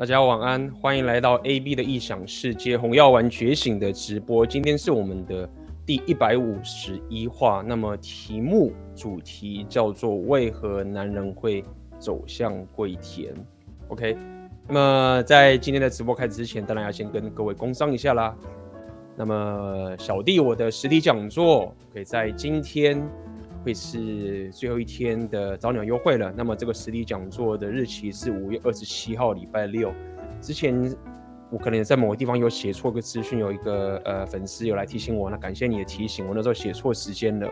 大家晚安，欢迎来到 AB 的异想世界红药丸觉醒的直播。今天是我们的第一百五十一话，那么题目主题叫做“为何男人会走向跪田”。OK，那么在今天的直播开始之前，当然要先跟各位工商一下啦。那么小弟我的实体讲座，可以在今天。会是最后一天的早鸟优惠了。那么这个实体讲座的日期是五月二十七号，礼拜六。之前我可能在某个地方有写错个资讯，有一个呃粉丝有来提醒我，那感谢你的提醒，我那时候写错时间了。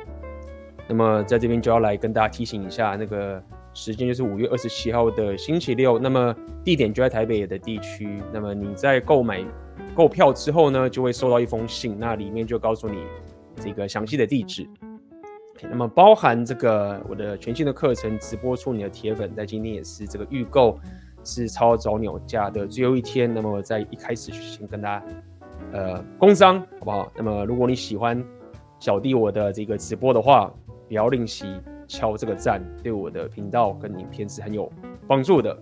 那么在这边就要来跟大家提醒一下，那个时间就是五月二十七号的星期六。那么地点就在台北的地区。那么你在购买购票之后呢，就会收到一封信，那里面就告诉你这个详细的地址。那么包含这个我的全新的课程直播出你的铁粉，在今天也是这个预购是超早鸟价的最后一天。那么在一开始就先跟大家呃工商好不好？那么如果你喜欢小弟我的这个直播的话，不要吝惜敲这个赞，对我的频道跟影片是很有帮助的。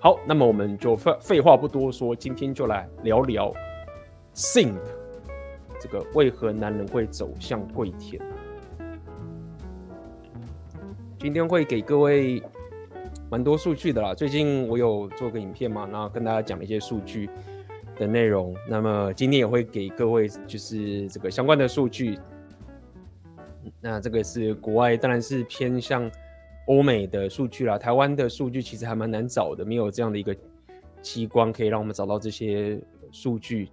好，那么我们就废废话不多说，今天就来聊聊 Simp 这个为何男人会走向跪舔。今天会给各位蛮多数据的啦。最近我有做个影片嘛，然后跟大家讲一些数据的内容。那么今天也会给各位就是这个相关的数据。那这个是国外，当然是偏向欧美的数据啦。台湾的数据其实还蛮难找的，没有这样的一个机关可以让我们找到这些数据。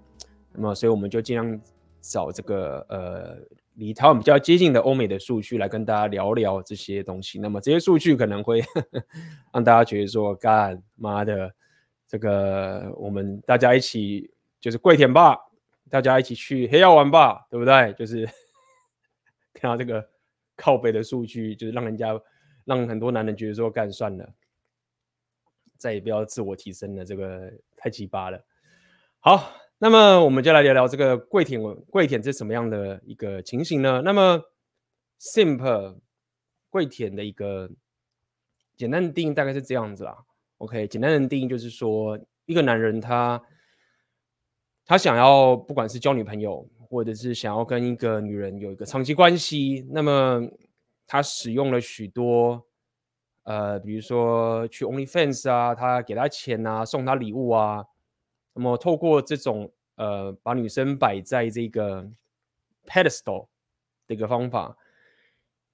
那么，所以我们就尽量找这个呃。离台湾比较接近的欧美的数据来跟大家聊聊这些东西，那么这些数据可能会 让大家觉得说，干妈的，这个我们大家一起就是跪舔吧，大家一起去黑药丸吧，对不对？就是 看到这个靠北的数据，就是让人家让很多男人觉得说，干算了，再也不要自我提升了，这个太鸡巴了。好。那么我们就来聊聊这个跪田，跪舔是什么样的一个情形呢？那么，simple 跪舔的一个简单的定义大概是这样子啦。OK，简单的定义就是说，一个男人他他想要不管是交女朋友，或者是想要跟一个女人有一个长期关系，那么他使用了许多呃，比如说去 OnlyFans 啊，他给他钱啊，送他礼物啊。那么透过这种呃，把女生摆在这个 pedestal 的一个方法，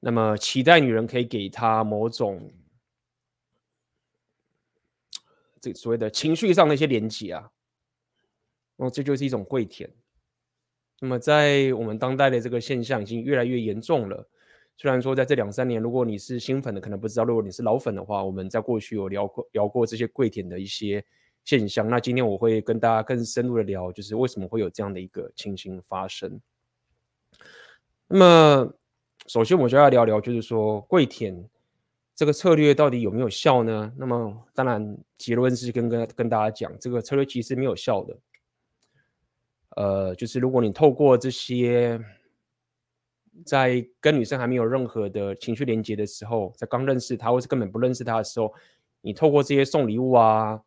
那么期待女人可以给她某种这所谓的情绪上的一些连接啊，那么这就是一种跪舔。那么在我们当代的这个现象已经越来越严重了。虽然说在这两三年，如果你是新粉的，可能不知道；如果你是老粉的话，我们在过去有聊过聊过这些跪舔的一些。现象。那今天我会跟大家更深入的聊，就是为什么会有这样的一个情形发生。那么，首先我就要聊聊，就是说跪舔这个策略到底有没有效呢？那么，当然结论是跟跟跟大家讲，这个策略其实没有效的。呃，就是如果你透过这些，在跟女生还没有任何的情绪连接的时候，在刚认识她或是根本不认识她的时候，你透过这些送礼物啊。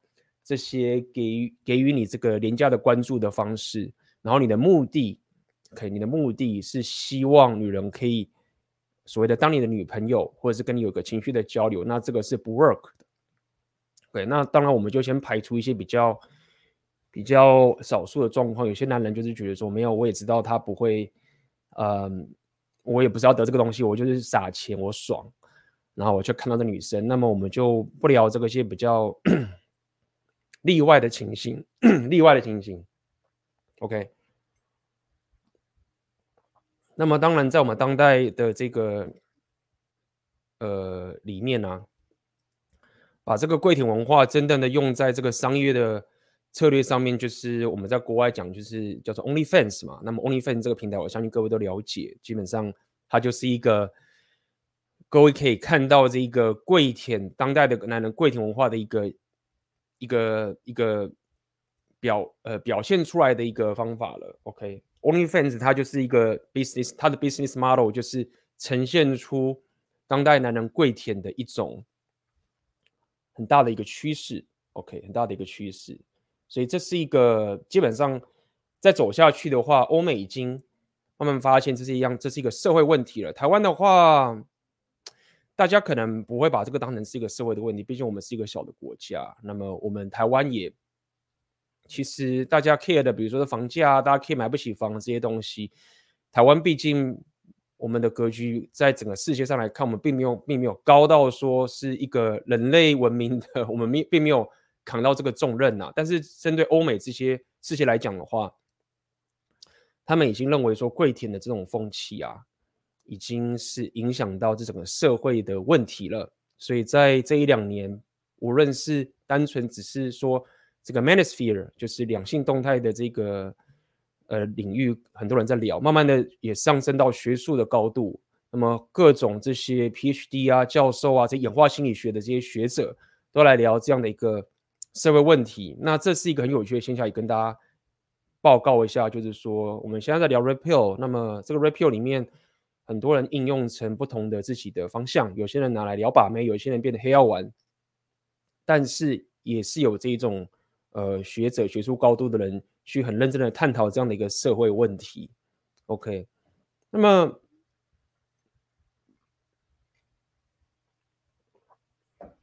这些给予给予你这个廉价的关注的方式，然后你的目的，OK，你的目的是希望女人可以所谓的当你的女朋友，或者是跟你有个情绪的交流，那这个是不 work 的。对，那当然我们就先排除一些比较比较少数的状况，有些男人就是觉得说没有，我也知道他不会，嗯，我也不是要得这个东西，我就是撒钱，我爽，然后我就看到这女生，那么我们就不聊这个些比较。例外的情形，例外的情形，OK。那么当然，在我们当代的这个呃里面呢、啊，把这个跪舔文化真正的用在这个商业的策略上面，就是我们在国外讲，就是叫做 OnlyFans 嘛。那么 OnlyFans 这个平台，我相信各位都了解，基本上它就是一个各位可以看到这一个跪舔当代的男人跪舔文化的一个。一个一个表呃表现出来的一个方法了，OK，OnlyFans 它就是一个 business，它的 business model 就是呈现出当代男人跪舔的一种很大的一个趋势 OK，很大的一个趋势。所以这是一个基本上再走下去的话，欧美已经慢慢发现这是一样，这是一个社会问题了。台湾的话，大家可能不会把这个当成是一个社会的问题，毕竟我们是一个小的国家。那么我们台湾也其实大家 care 的，比如说是房价，大家可以买不起房这些东西。台湾毕竟我们的格局在整个世界上来看，我们并没有并没有高到说是一个人类文明的，我们并并没有。扛到这个重任呐、啊，但是针对欧美这些世界来讲的话，他们已经认为说跪舔的这种风气啊，已经是影响到这整个社会的问题了。所以在这一两年，无论是单纯只是说这个 manosphere，就是两性动态的这个呃领域，很多人在聊，慢慢的也上升到学术的高度。那么各种这些 PhD 啊、教授啊、这演化心理学的这些学者，都来聊这样的一个。社会问题，那这是一个很有趣的现象，也跟大家报告一下，就是说我们现在在聊 Red Pill，那么这个 Red Pill 里面很多人应用成不同的自己的方向，有些人拿来聊把妹，有些人变得黑药丸，但是也是有这种呃学者学术高度的人去很认真的探讨这样的一个社会问题。OK，那么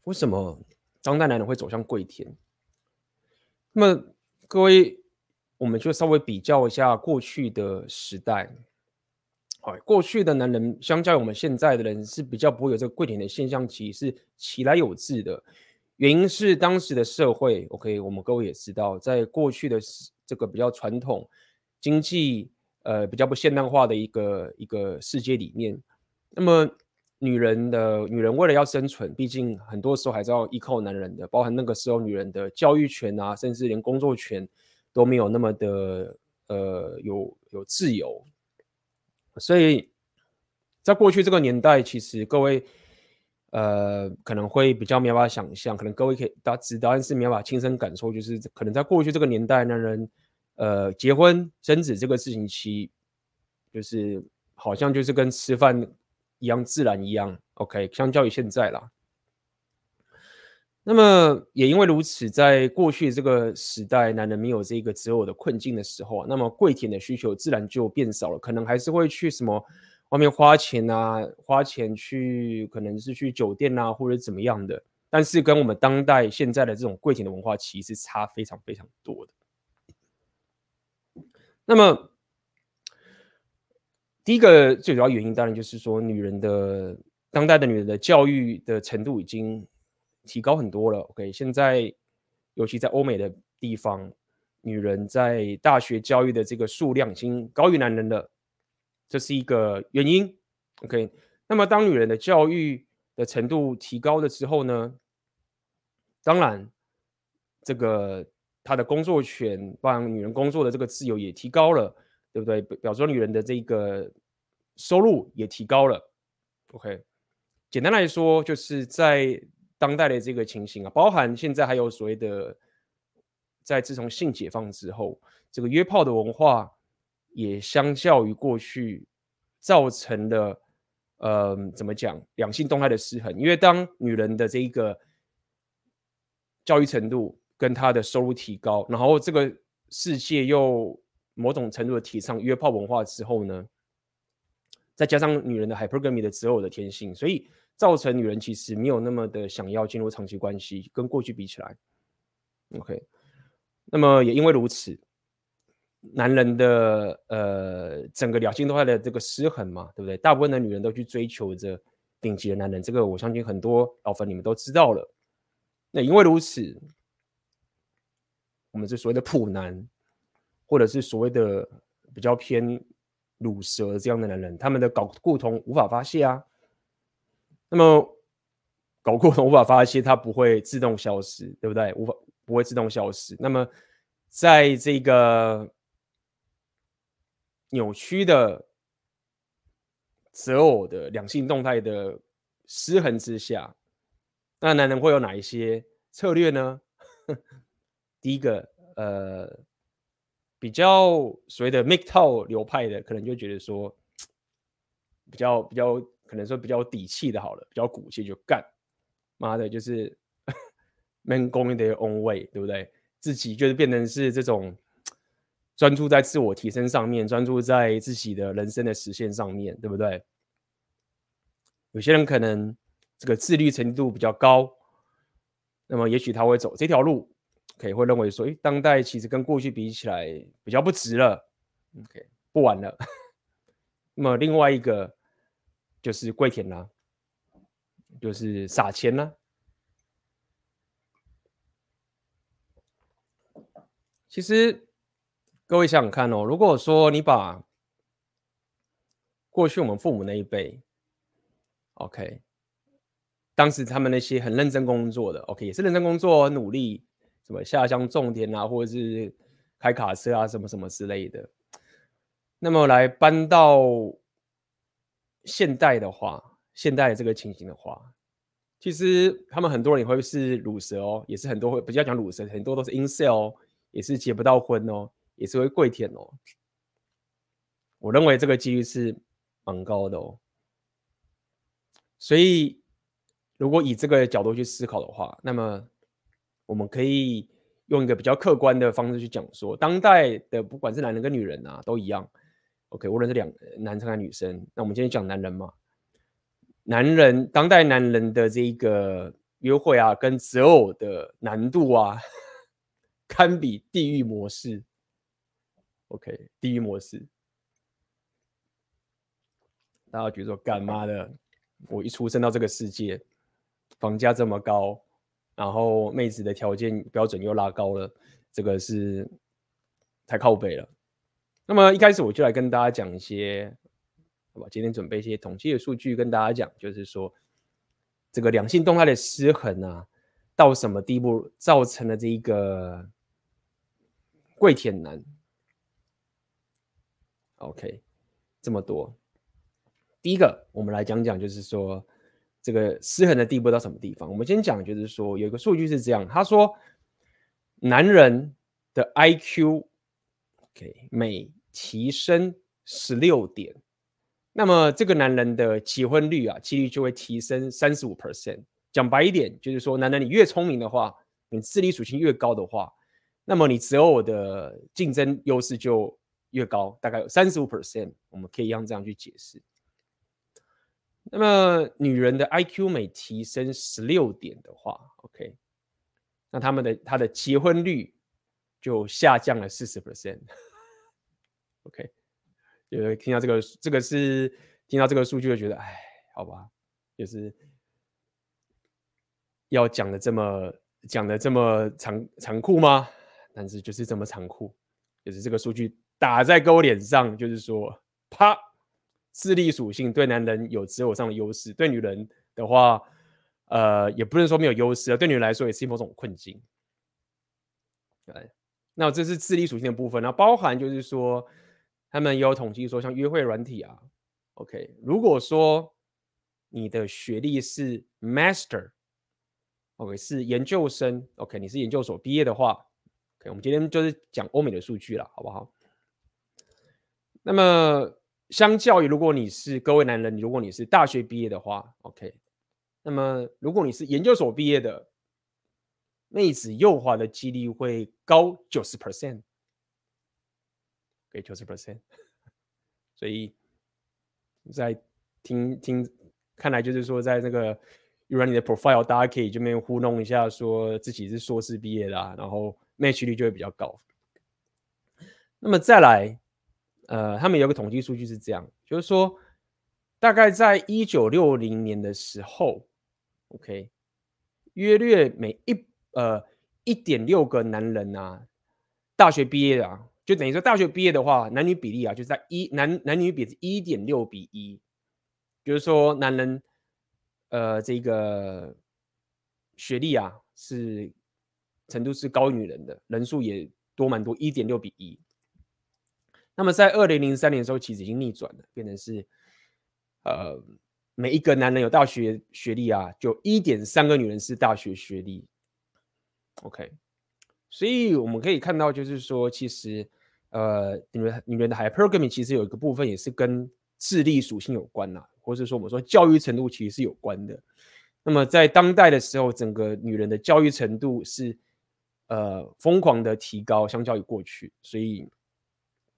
为什么？当代男人会走向跪舔，那么各位，我们就稍微比较一下过去的时代。哎，过去的男人相较于我们现在的人是比较不会有这个跪舔的现象，其实是其来有自的。原因是当时的社会，OK，我们各位也知道，在过去的这个比较传统经济呃比较不现代化的一个一个世界里面，那么。女人的女人为了要生存，毕竟很多时候还是要依靠男人的，包含那个时候女人的教育权啊，甚至连工作权都没有那么的呃有有自由。所以在过去这个年代，其实各位呃可能会比较没有办法想象，可能各位可以大家知道，但是没有办法亲身感受，就是可能在过去这个年代，男人呃结婚生子这个事情，其就是好像就是跟吃饭。一样自然一样，OK，相较于现在啦。那么也因为如此，在过去这个时代，男人没有这个择偶的困境的时候，那么跪舔的需求自然就变少了，可能还是会去什么外面花钱啊，花钱去，可能是去酒店啊，或者怎么样的。但是跟我们当代现在的这种跪舔的文化，其实差非常非常多的。那么。第一个最主要原因，当然就是说，女人的当代的女人的教育的程度已经提高很多了。OK，现在尤其在欧美的地方，女人在大学教育的这个数量已经高于男人了，这是一个原因。OK，那么当女人的教育的程度提高了之后呢，当然这个她的工作权，帮女人工作的这个自由也提高了。对不对？表示说女人的这个收入也提高了。OK，简单来说，就是在当代的这个情形啊，包含现在还有所谓的，在自从性解放之后，这个约炮的文化也相较于过去造成了，呃，怎么讲，两性动态的失衡。因为当女人的这一个教育程度跟她的收入提高，然后这个世界又某种程度的提倡约炮文化之后呢，再加上女人的 hypergamy 的择偶的天性，所以造成女人其实没有那么的想要进入长期关系，跟过去比起来，OK，那么也因为如此，男人的呃整个两性动态的这个失衡嘛，对不对？大部分的女人都去追求着顶级的男人，这个我相信很多老粉你们都知道了。那因为如此，我们这所谓的普男。或者是所谓的比较偏乳蛇这样的男人，他们的睾固酮无法发泄啊。那么睾固酮无法发泄，它不会自动消失，对不对？无法不会自动消失。那么在这个扭曲的择偶的两性动态的失衡之下，那男人会有哪一些策略呢？第一个，呃。比较所谓的 m i k e t o w 流派的，可能就觉得说，比较比较可能说比较有底气的，好了，比较骨气就干，妈的，就是 man going their own way，对不对？自己就是变成是这种专注在自我提升上面，专注在自己的人生的实现上面，对不对？有些人可能这个自律程度比较高，那么也许他会走这条路，可以会认为说，诶，当代其实跟过去比起来比较不值了，OK，不玩了。那么另外一个就是跪舔啦，就是撒钱啦。其实各位想想看哦，如果说你把过去我们父母那一辈，OK，当时他们那些很认真工作的，OK，也是认真工作、努力，什么下乡种田啊，或者是开卡车啊，什么什么之类的。那么来搬到现代的话，现代的这个情形的话，其实他们很多人也会是乳蛇哦，也是很多会比较讲乳蛇，很多都是 incel 哦，也是结不到婚哦，也是会跪舔哦。我认为这个几率是蛮高的哦。所以如果以这个角度去思考的话，那么我们可以用一个比较客观的方式去讲说，当代的不管是男人跟女人啊，都一样。OK，无论是两男生还是女生，那我们今天讲男人嘛，男人当代男人的这一个约会啊，跟择偶的难度啊，堪比地狱模式。OK，地狱模式，大家觉得说干嘛的？我一出生到这个世界，房价这么高，然后妹子的条件标准又拉高了，这个是太靠北了。那么一开始我就来跟大家讲一些，好吧？今天准备一些统计的数据跟大家讲，就是说这个两性动态的失衡啊，到什么地步造成了这一个跪舔男？OK，这么多。第一个，我们来讲讲，就是说这个失衡的地步到什么地方？我们先讲，就是说有一个数据是这样，他说男人的 IQ。OK，每提升十六点，那么这个男人的结婚率啊，几率就会提升三十五 percent。讲白一点，就是说，男人你越聪明的话，你智力属性越高的话，那么你择偶的竞争优势就越高，大概有三十五 percent。我们可以用这样去解释。那么女人的 IQ 每提升十六点的话，OK，那他们的他的结婚率。就下降了四十 percent，OK，就是听到这个，这个是听到这个数据就觉得，哎，好吧，就是要讲的这么讲的这么残残酷吗？但是就是这么残酷，就是这个数据打在各位脸上，就是说，啪，智力属性对男人有择偶上的优势，对女人的话，呃，也不能说没有优势啊，对女人来说也是某种困境，对。那这是智力属性的部分，那包含就是说，他们也有统计说，像约会软体啊，OK，如果说你的学历是 Master，OK，是研究生，OK，你是研究所毕业的话，OK，我们今天就是讲欧美的数据了，好不好？那么，相较于如果你是各位男人，如果你是大学毕业的话，OK，那么如果你是研究所毕业的。妹子诱惑的几率会高九十 percent，给九十 percent，所以在听听看来就是说，在那个 run 你的 profile，大家可以这边糊弄一下，说自己是硕士毕业的，啊，然后 match 率就会比较高。那么再来，呃，他们有个统计数据是这样，就是说，大概在一九六零年的时候，OK，约略每一呃，一点六个男人啊，大学毕业啊，就等于说大学毕业的话，男女比例啊，就在一男男女比是一点六比一，就是说男人呃这个学历啊是程度是高于女人的，人数也多蛮多，一点六比一。那么在二零零三年的时候，其实已经逆转了，变成是呃每一个男人有大学学历啊，就一点三个女人是大学学历。OK，所以我们可以看到，就是说，其实，呃，你们你们的 hypergamy 其实有一个部分也是跟智力属性有关呐，或者说我们说教育程度其实是有关的。那么在当代的时候，整个女人的教育程度是呃疯狂的提高，相较于过去。所以，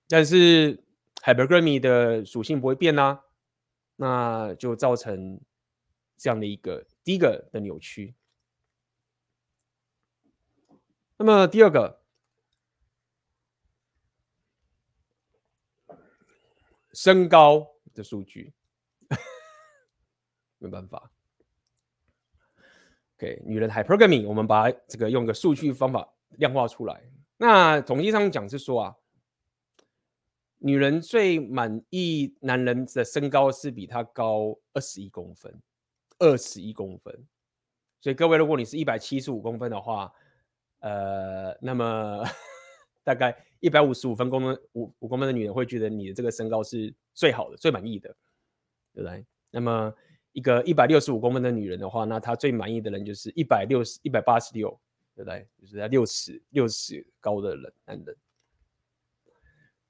但是 hypergamy 的属性不会变啊，那就造成这样的一个第一个的扭曲。那么第二个，身高的数据，没办法。OK，女人 hypergamy，我们把这个用个数据方法量化出来。那统计上讲是说啊，女人最满意男人的身高是比他高二十一公分，二十一公分。所以各位，如果你是一百七十五公分的话，呃，那么 大概一百五十五分公分五五公分的女人会觉得你的这个身高是最好的、最满意的，对不对？那么。一个一百六十五公分的女人的话，那她最满意的人就是一百六十一百八十六，对不对？就是在六尺六尺高的人男人。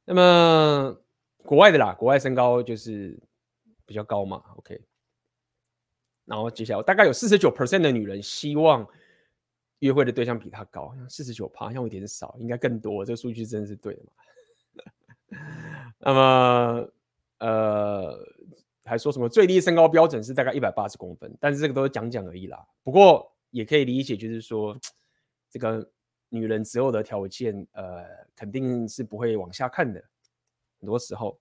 那么国外的啦，国外身高就是比较高嘛，OK。然后接下来大概有四十九 percent 的女人希望约会的对象比他高，四十九趴，好像有点少，应该更多。这个数据真的是对的嘛？那么呃。还说什么最低身高标准是大概一百八十公分，但是这个都是讲讲而已啦。不过也可以理解，就是说这个女人择偶的条件，呃，肯定是不会往下看的。很多时候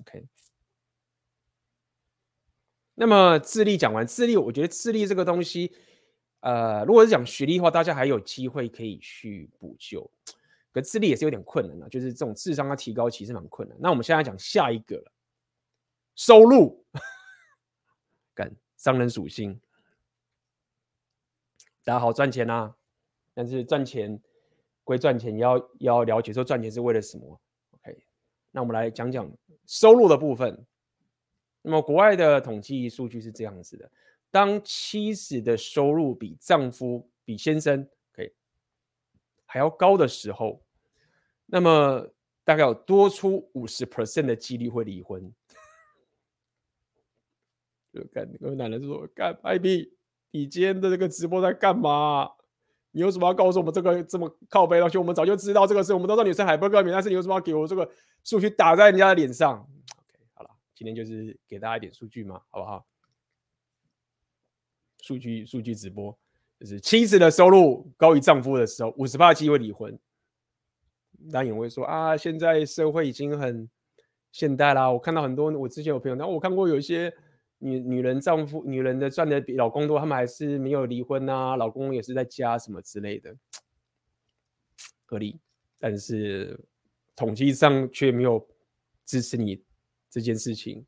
，OK。那么智力讲完，智力我觉得智力这个东西，呃，如果是讲学历的话，大家还有机会可以去补救。可智力也是有点困难的，就是这种智商的提高其实蛮困难。那我们现在讲下一个了。收入，干商人属性，大家好赚钱啊！但是赚钱归赚钱，要要了解说赚钱是为了什么？OK，那我们来讲讲收入的部分。那么国外的统计数据是这样子的：当妻子的收入比丈夫、比先生，OK，还要高的时候，那么大概有多出五十 percent 的几率会离婚。就干那个男人说：“干派币，你今天的这个直播在干嘛？你有什么要告诉我们？这个这么靠北的东西，我们早就知道这个事，我们都知道女生海不高明，但是你有什么要给我这个数据打在人家的脸上？OK，好了，今天就是给大家一点数据嘛，好不好？数据数据直播就是妻子的收入高于丈夫的时候，五十趴机会离婚。当然也会说啊，现在社会已经很现代啦。我看到很多，我之前有朋友，然后我看过有一些。”女女人丈夫女人的赚的比老公多，他们还是没有离婚啊，老公也是在家什么之类的，合理。但是统计上却没有支持你这件事情。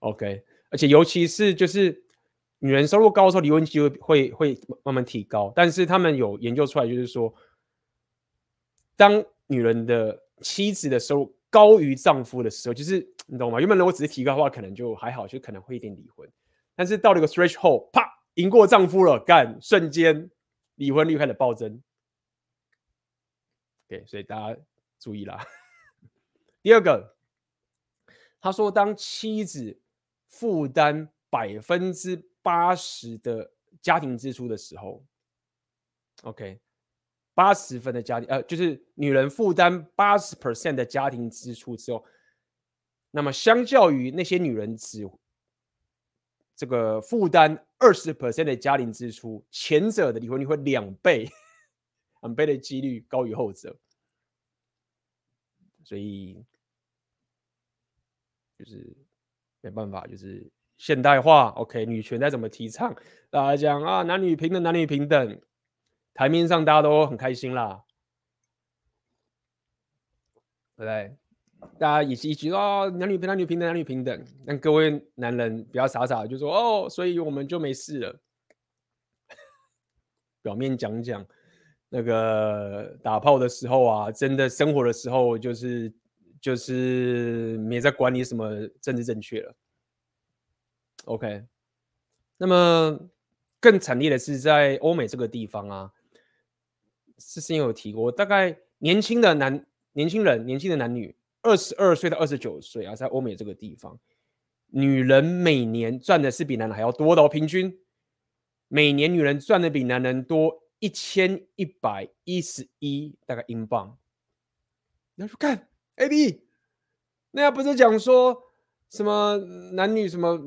OK，而且尤其是就是女人收入高的时候，离婚机会会会慢慢提高。但是他们有研究出来，就是说，当女人的妻子的收入高于丈夫的时候，就是。你懂吗？原本如果只是提高的话，可能就还好，就可能会一点离婚。但是到了一个 threshold，啪，赢过丈夫了，干，瞬间离婚率开始暴增。OK，所以大家注意啦。第二个，他说，当妻子负担百分之八十的家庭支出的时候，OK，八十分的家庭，呃，就是女人负担八十 percent 的家庭支出之后。那么，相较于那些女人只这个负担二十 percent 的家庭支出，前者的离婚率会两倍，两倍的几率高于后者。所以就是没办法，就是现代化。OK，女权再怎么提倡，大家讲啊，男女平等，男女平等，台面上大家都很开心啦，对不对？大家一起一起哦，男女平，男女平等，男女平等。让各位男人不要傻傻就说哦，所以我们就没事了。表面讲讲，那个打炮的时候啊，真的生活的时候，就是就是没在管你什么政治正确了。OK，那么更惨烈的是在欧美这个地方啊，之前有提过，大概年轻的男年轻人，年轻的男女。二十二岁到二十九岁啊，在欧美这个地方，女人每年赚的是比男人还要多的哦，平均每年女人赚的比男人多一千一百一十一大概英镑。你要去看 A B，那要不是讲说什么男女什么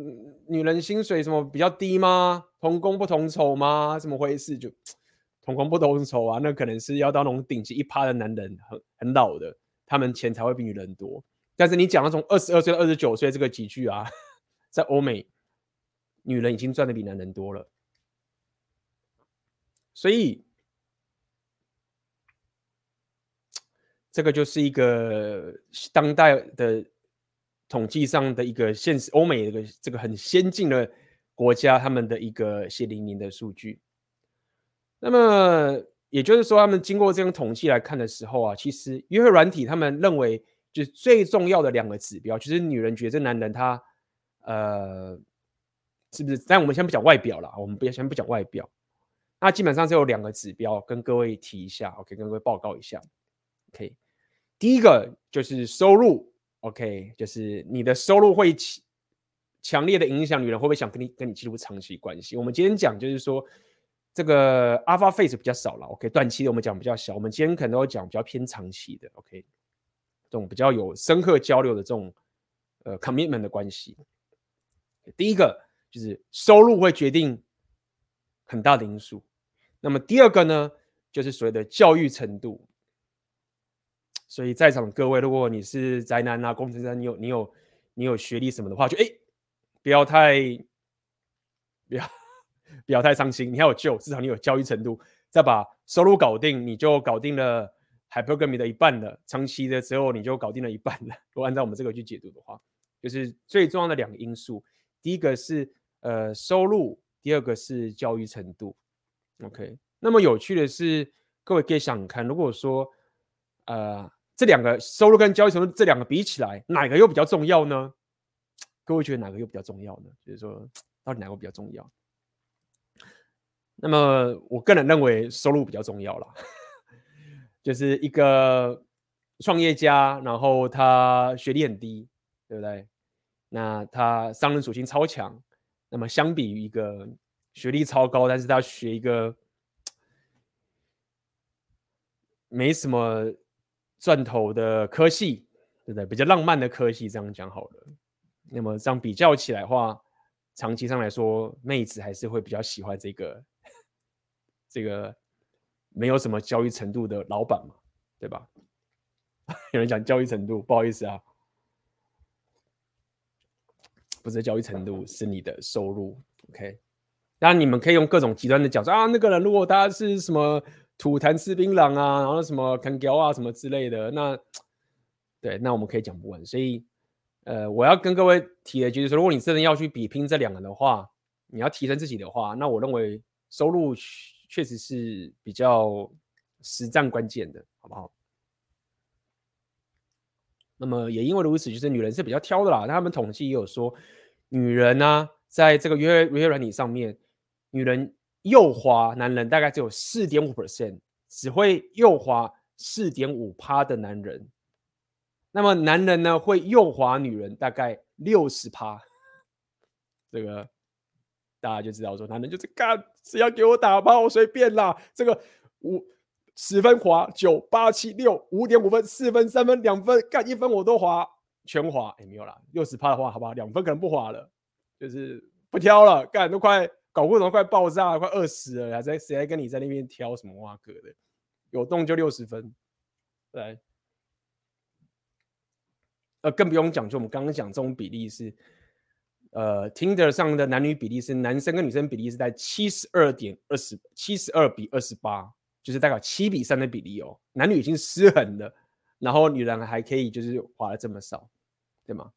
女人薪水什么比较低吗？同工不同酬吗？怎么回事？就 同工不同酬啊，那可能是要到那种顶级一趴的男人很很老的，他们钱才会比女人多。但是你讲那种二十二岁到二十九岁这个几句啊，在欧美，女人已经赚的比男人多了。所以，这个就是一个当代的统计上的一个现实，欧美的这个很先进的国家，他们的一个血淋淋的数据。那么，也就是说，他们经过这种统计来看的时候啊，其实约会软体他们认为。就是最重要的两个指标，就是女人觉得这男人他，呃，是不是？但我们先不讲外表了，我们不要先不讲外表。那基本上是有两个指标，跟各位提一下，OK，跟各位报告一下，OK。第一个就是收入，OK，就是你的收入会强烈的影响女人会不会想跟你跟你进入长期关系。我们今天讲就是说，这个 Alpha Phase 比较少了，OK，短期的我们讲比较小，我们今天可能都会讲比较偏长期的，OK。这种比较有深刻交流的这种呃 commitment 的关系，第一个就是收入会决定很大的因素。那么第二个呢，就是所谓的教育程度。所以在场各位，如果你是宅男啊、工程师，你有你有你有学历什么的话，就哎，不要太不要不要太伤心，你还有救，至少你有教育程度，再把收入搞定，你就搞定了。Hypergamy 的一半了，长期的时候你就搞定了一半了。如果按照我们这个去解读的话，就是最重要的两个因素，第一个是呃收入，第二个是教育程度。OK，那么有趣的是，各位可以想看，如果说呃这两个收入跟教育程度这两个比起来，哪个又比较重要呢？各位觉得哪个又比较重要呢？就是说到底哪个比较重要？那么我个人认为收入比较重要了。就是一个创业家，然后他学历很低，对不对？那他商人属性超强。那么相比于一个学历超高，但是他学一个没什么赚头的科系，对不对？比较浪漫的科系，这样讲好了。那么这样比较起来的话，长期上来说，妹子还是会比较喜欢这个 这个。没有什么教育程度的老板嘛，对吧？有人讲教育程度，不好意思啊，不是教育程度，是你的收入。OK，当然你们可以用各种极端的角度啊，那个人如果他是什么吐痰吃槟榔啊，然后什么啃屌啊什么之类的，那对，那我们可以讲不完。所以，呃，我要跟各位提的就是，如果你真的要去比拼这两个的话，你要提升自己的话，那我认为收入。确实是比较实战关键的，好不好？那么也因为如此，就是女人是比较挑的啦。他们统计也有说，女人呢、啊，在这个约约软体上面，女人右滑男人大概只有四点五 percent，只会右滑四点五趴的男人。那么男人呢，会右滑女人大概六十趴，这个。大家就知道说，男人就是干，只要给我打炮随便啦。这个五十分滑九八七六五点五分四分三分两分干一分我都滑全滑。哎，没有啦，六十趴的话，好不好？两分可能不滑了，就是不挑了。干都快搞不懂，快爆炸了，快饿死了，还在谁还跟你在那边挑什么哇哥的？有洞就六十分，对。呃，更不用讲，就我们刚刚讲这种比例是。呃，Tinder 上的男女比例是男生跟女生比例是在七十二点二十七十二比二十八，就是大概七比三的比例哦。男女已经失衡了，然后女人还可以就是划了这么少，对吗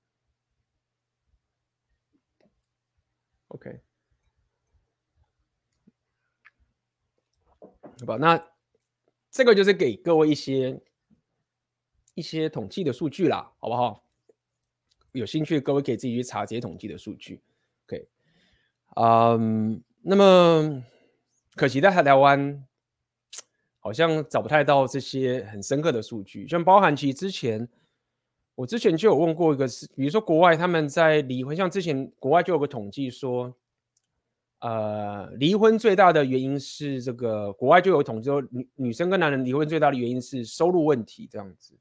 ？OK，好吧，那这个就是给各位一些一些统计的数据啦，好不好？有兴趣的各位可以自己去查这些统计的数据。OK，嗯，那么可惜在台湾好像找不太到这些很深刻的数据，像包含其实之前我之前就有问过一个是，比如说国外他们在离婚，像之前国外就有个统计说，呃，离婚最大的原因是这个国外就有统计说，女女生跟男人离婚最大的原因是收入问题，这样子，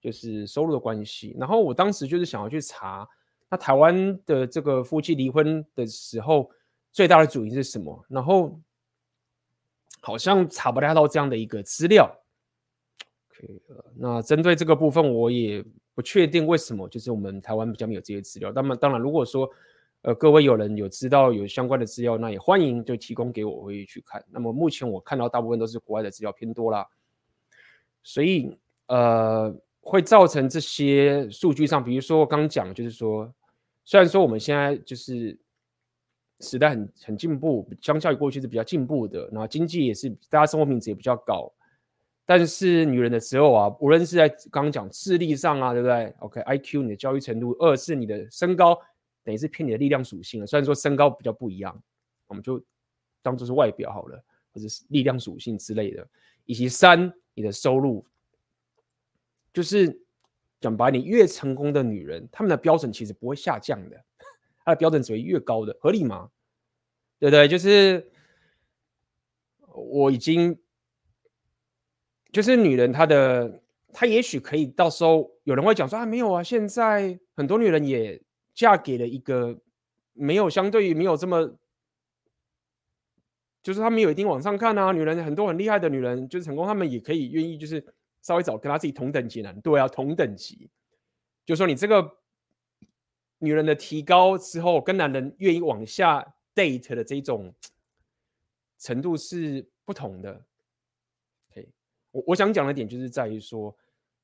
就是收入的关系。然后我当时就是想要去查，那台湾的这个夫妻离婚的时候最大的主因是什么？然后好像查不太到这样的一个资料。OK，那针对这个部分，我也不确定为什么，就是我们台湾比较没有这些资料。那么当然，如果说呃各位有人有知道有相关的资料，那也欢迎就提供给我，我会去看。那么目前我看到大部分都是国外的资料偏多啦，所以呃会造成这些数据上，比如说我刚讲，就是说虽然说我们现在就是时代很很进步，相较于过去是比较进步的，然后经济也是大家生活品质也比较高。但是女人的时候啊，无论是在刚刚讲智力上啊，对不对？OK，IQ，你的教育程度，二是你的身高，等于是偏你的力量属性了。虽然说身高比较不一样，我们就当做是外表好了，或者是力量属性之类的。以及三，你的收入，就是讲白，你越成功的女人，她们的标准其实不会下降的，她的标准只会越高的，合理吗？对不对？就是我已经。就是女人，她的她也许可以到时候有人会讲说啊，没有啊，现在很多女人也嫁给了一个没有相对于没有这么，就是他们有一定往上看啊，女人很多很厉害的女人就是成功，他们也可以愿意就是稍微找跟他自己同等级的男，对啊，同等级，就是说你这个女人的提高之后，跟男人愿意往下 date 的这种程度是不同的。我我想讲的点就是在于说，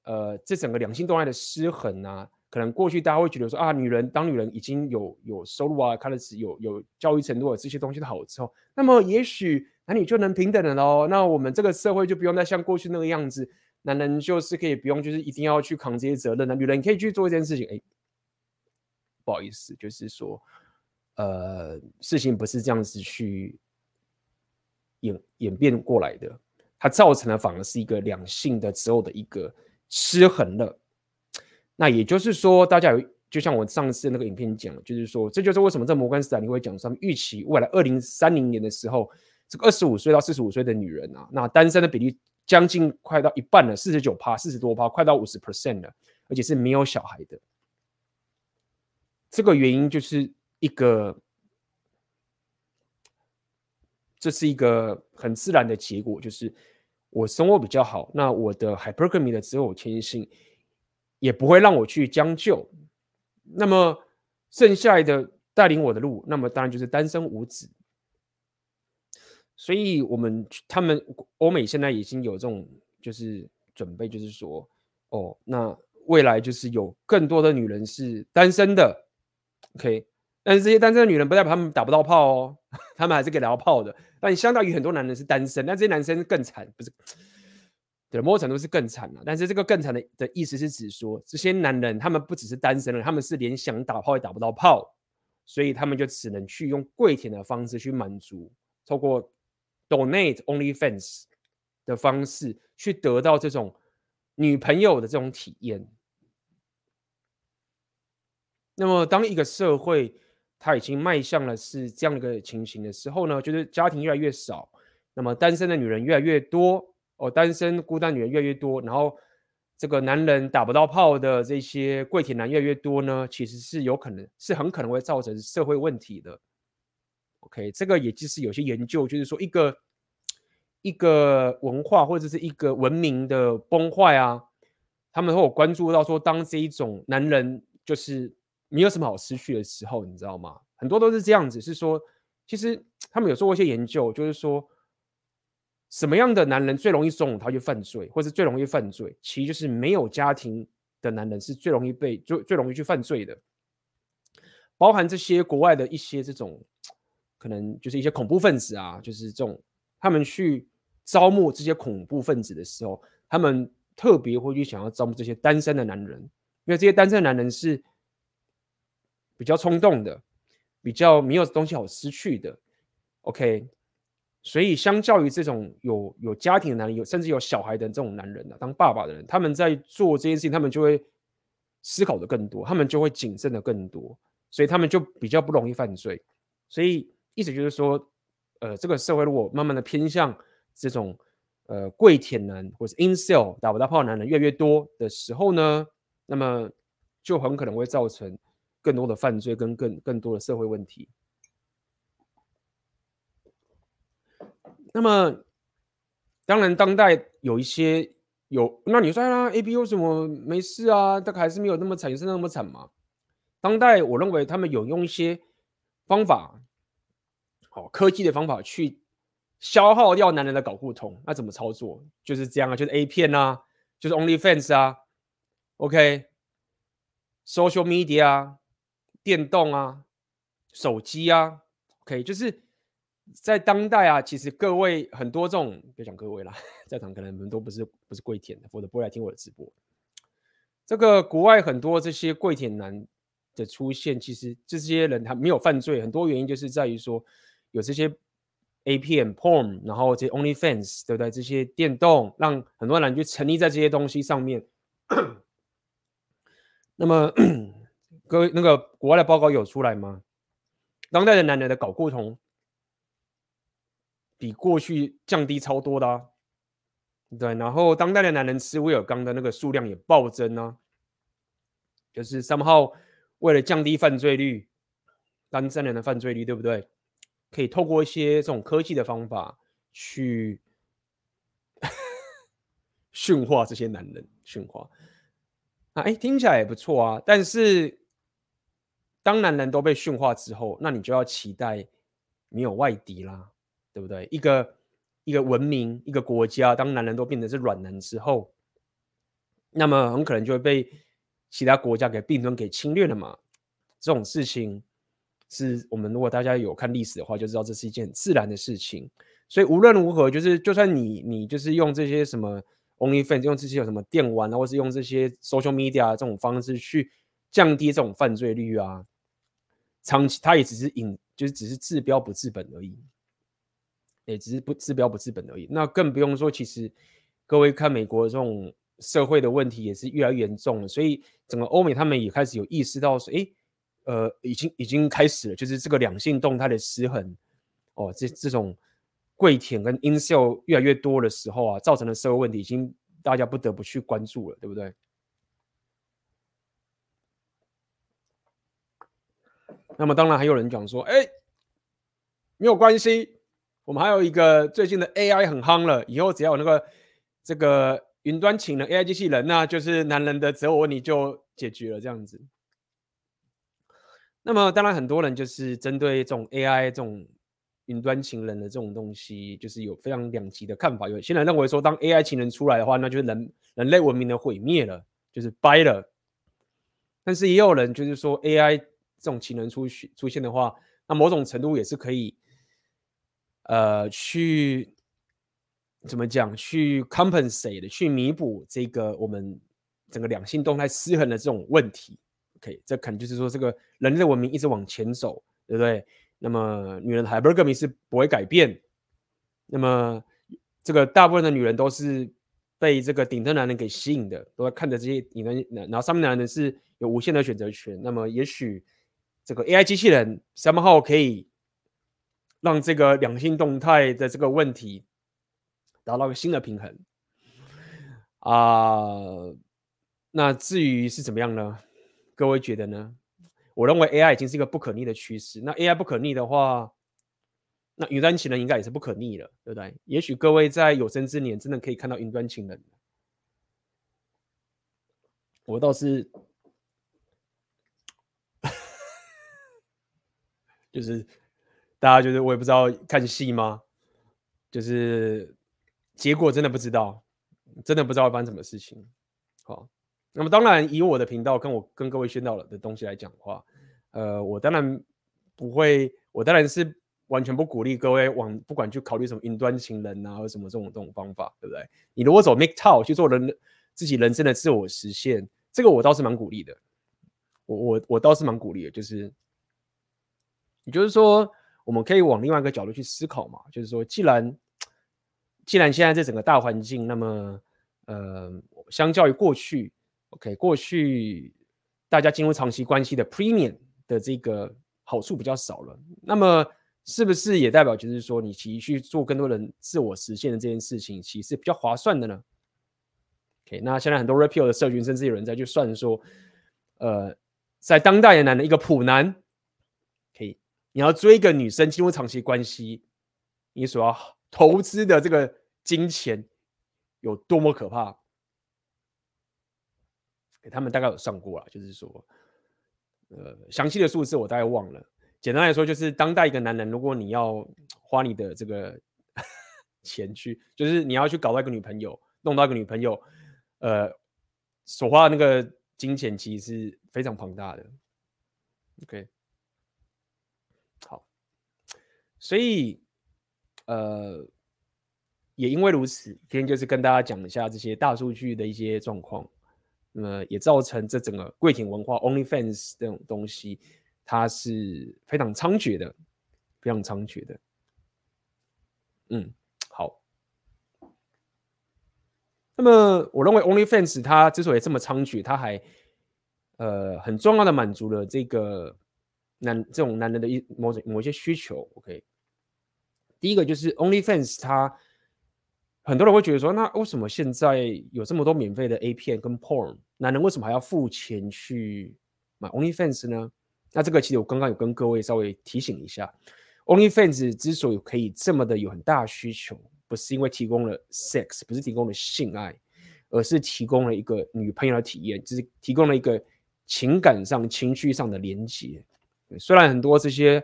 呃，这整个两性动态的失衡啊，可能过去大家会觉得说啊，女人当女人已经有有收入啊，开始有有教育程度啊，这些东西的好之后，那么也许男女就能平等了喽。那我们这个社会就不用再像过去那个样子，男人就是可以不用就是一定要去扛这些责任了，女人可以去做一件事情。哎，不好意思，就是说，呃，事情不是这样子去演演变过来的。它造成的反而是一个两性的之后的一个失衡了。那也就是说，大家有就像我上次那个影片讲，就是说，这就是为什么在摩根士丹利会讲，他们预期未来二零三零年的时候，这个二十五岁到四十五岁的女人啊，那单身的比例将近快到一半了，四十九趴，四十多趴，快到五十 percent 了，而且是没有小孩的。这个原因就是一个。这是一个很自然的结果，就是我生活比较好，那我的 hypergamy 的择偶天性也不会让我去将就。那么剩下的带领我的路，那么当然就是单身无子。所以，我们他们欧美现在已经有这种就是准备，就是说，哦，那未来就是有更多的女人是单身的，OK。但是这些单身的女人不代表他们打不到炮哦，他们还是可以打到炮的。但相当于很多男人是单身，那这些男生更惨，不是？对，某种程度是更惨了。但是这个更惨的的意思是指说，这些男人他们不只是单身了，他们是连想打炮也打不到炮，所以他们就只能去用跪舔的方式去满足，透过 donate OnlyFans 的方式去得到这种女朋友的这种体验。那么，当一个社会他已经迈向了是这样的一个情形的时候呢，就是家庭越来越少，那么单身的女人越来越多哦，单身孤单女人越来越多，然后这个男人打不到炮的这些跪舔男越来越多呢，其实是有可能是很可能会造成社会问题的。OK，这个也就是有些研究，就是说一个一个文化或者是一个文明的崩坏啊，他们会有关注到说，当这一种男人就是。没有什么好失去的时候，你知道吗？很多都是这样子，是说，其实他们有做过一些研究，就是说，什么样的男人最容易怂恿他去犯罪，或是最容易犯罪？其实就是没有家庭的男人是最容易被最最容易去犯罪的，包含这些国外的一些这种，可能就是一些恐怖分子啊，就是这种他们去招募这些恐怖分子的时候，他们特别会去想要招募这些单身的男人，因为这些单身的男人是。比较冲动的，比较没有东西好失去的，OK，所以相较于这种有有家庭的男人，有甚至有小孩的这种男人呢、当爸爸的人，他们在做这件事情，他们就会思考的更多，他们就会谨慎的更多，所以他们就比较不容易犯罪。所以意思就是说，呃，这个社会如果慢慢的偏向这种呃跪舔男或者 incel 打不到炮男人越来越多的时候呢，那么就很可能会造成更多的犯罪跟更更多的社会问题。那么，当然，当代有一些有，那你说啊，ABU 什么没事啊？但还是没有那么惨，也是那么惨吗？当代我认为他们有用一些方法，好科技的方法去消耗掉男人的睾固酮。那怎么操作？就是这样啊，就是 A 片啊，就是 OnlyFans 啊，OK，Social Media 啊，电动啊，手机啊，OK，就是。在当代啊，其实各位很多这种，别讲各位啦，在场可能你们都不是不是跪舔的，或者不会来听我的直播。这个国外很多这些跪舔男的出现，其实这些人他没有犯罪，很多原因就是在于说有这些 A 片 porn，然后这些 OnlyFans，对不对？这些电动让很多人就沉溺在这些东西上面。那么 各位，那个国外的报告有出来吗？当代的男人的睾固酮。比过去降低超多的啊，对，然后当代的男人吃威尔刚的那个数量也暴增啊，就是三号为了降低犯罪率，单身人的犯罪率，对不对？可以透过一些这种科技的方法去 驯化这些男人，驯化啊，哎，听起来也不错啊。但是当男人都被驯化之后，那你就要期待没有外敌啦。对不对？一个一个文明，一个国家，当男人都变成是软男之后，那么很可能就会被其他国家给并吞、给侵略了嘛。这种事情是我们如果大家有看历史的话，就知道这是一件很自然的事情。所以无论如何，就是就算你你就是用这些什么 OnlyFans，用这些有什么电玩啊，或是用这些 Social Media 这种方式去降低这种犯罪率啊，长期它也只是引，就是只是治标不治本而已。也只是不治标不治本而已。那更不用说，其实各位看美国这种社会的问题也是越来越严重了。所以整个欧美他们也开始有意识到说，哎，呃，已经已经开始了，就是这个两性动态的失衡哦，这这种跪舔跟 incel 越来越多的时候啊，造成的社会问题已经大家不得不去关注了，对不对？那么当然还有人讲说，哎，没有关系。我们还有一个最近的 AI 很夯了，以后只要有那个这个云端情人 AI 机器人，那就是男人的择偶问题就解决了这样子。那么当然很多人就是针对这种 AI 这种云端情人的这种东西，就是有非常两极的看法。有些人认为说，当 AI 情人出来的话，那就是人人类文明的毁灭了，就是掰了。但是也有人就是说，AI 这种情人出出现的话，那某种程度也是可以。呃，去怎么讲？去 compensate 的，去弥补这个我们整个两性动态失衡的这种问题。OK，这可能就是说，这个人类文明一直往前走，对不对？那么，女人的 hypergamy 是不会改变。那么，这个大部分的女人都是被这个顶特男人给吸引的，都在看着这些顶特男，然后上面男人是有无限的选择权。那么，也许这个 AI 机器人 somehow 可以。让这个两性动态的这个问题达到一个新的平衡啊、那至于是怎么样呢？各位觉得呢？我认为 AI 已经是一个不可逆的趋势。那 AI 不可逆的话，那云端情人应该也是不可逆了，对不对？也许各位在有生之年真的可以看到云端情人。我倒是，就是。大家就是我也不知道看戏吗？就是结果真的不知道，真的不知道会发生什么事情。好，那么当然以我的频道跟我跟各位宣导的东西来讲的话，呃，我当然不会，我当然是完全不鼓励各位往不管去考虑什么云端情人啊，或什么这种这种方法，对不对？你如果走 Make TOW 去做人自己人生的自我实现，这个我倒是蛮鼓励的。我我我倒是蛮鼓励的，就是也就是说。我们可以往另外一个角度去思考嘛，就是说，既然既然现在这整个大环境，那么呃，相较于过去，OK，过去大家进入长期关系的 premium 的这个好处比较少了，那么是不是也代表就是说，你其实去做更多人自我实现的这件事情，其实比较划算的呢？OK，那现在很多 repeal 的社群，甚至有人在去算说，呃，在当代的男的，一个普男，你要追一个女生进入长期关系，你所要投资的这个金钱有多么可怕？给他们大概有算过了，就是说，呃，详细的数字我大概忘了。简单来说，就是当代一个男人，如果你要花你的这个 钱去，就是你要去搞到一个女朋友，弄到一个女朋友，呃，所花的那个金钱其实是非常庞大的。OK，好，所以呃，也因为如此，今天就是跟大家讲一下这些大数据的一些状况。那么也造成这整个跪舔文化，OnlyFans 这种东西，它是非常猖獗的，非常猖獗的。嗯，好。那么我认为 OnlyFans 它之所以这么猖獗，它还呃很重要的满足了这个男这种男人的一某种某些需求。OK，第一个就是 OnlyFans 它。很多人会觉得说，那为什么现在有这么多免费的 A 片跟 Porn，男人为什么还要付钱去买 OnlyFans 呢？那这个其实我刚刚有跟各位稍微提醒一下，OnlyFans 之所以可以这么的有很大需求，不是因为提供了 sex，不是提供了性爱，而是提供了一个女朋友的体验，就是提供了一个情感上、情绪上的连接。虽然很多这些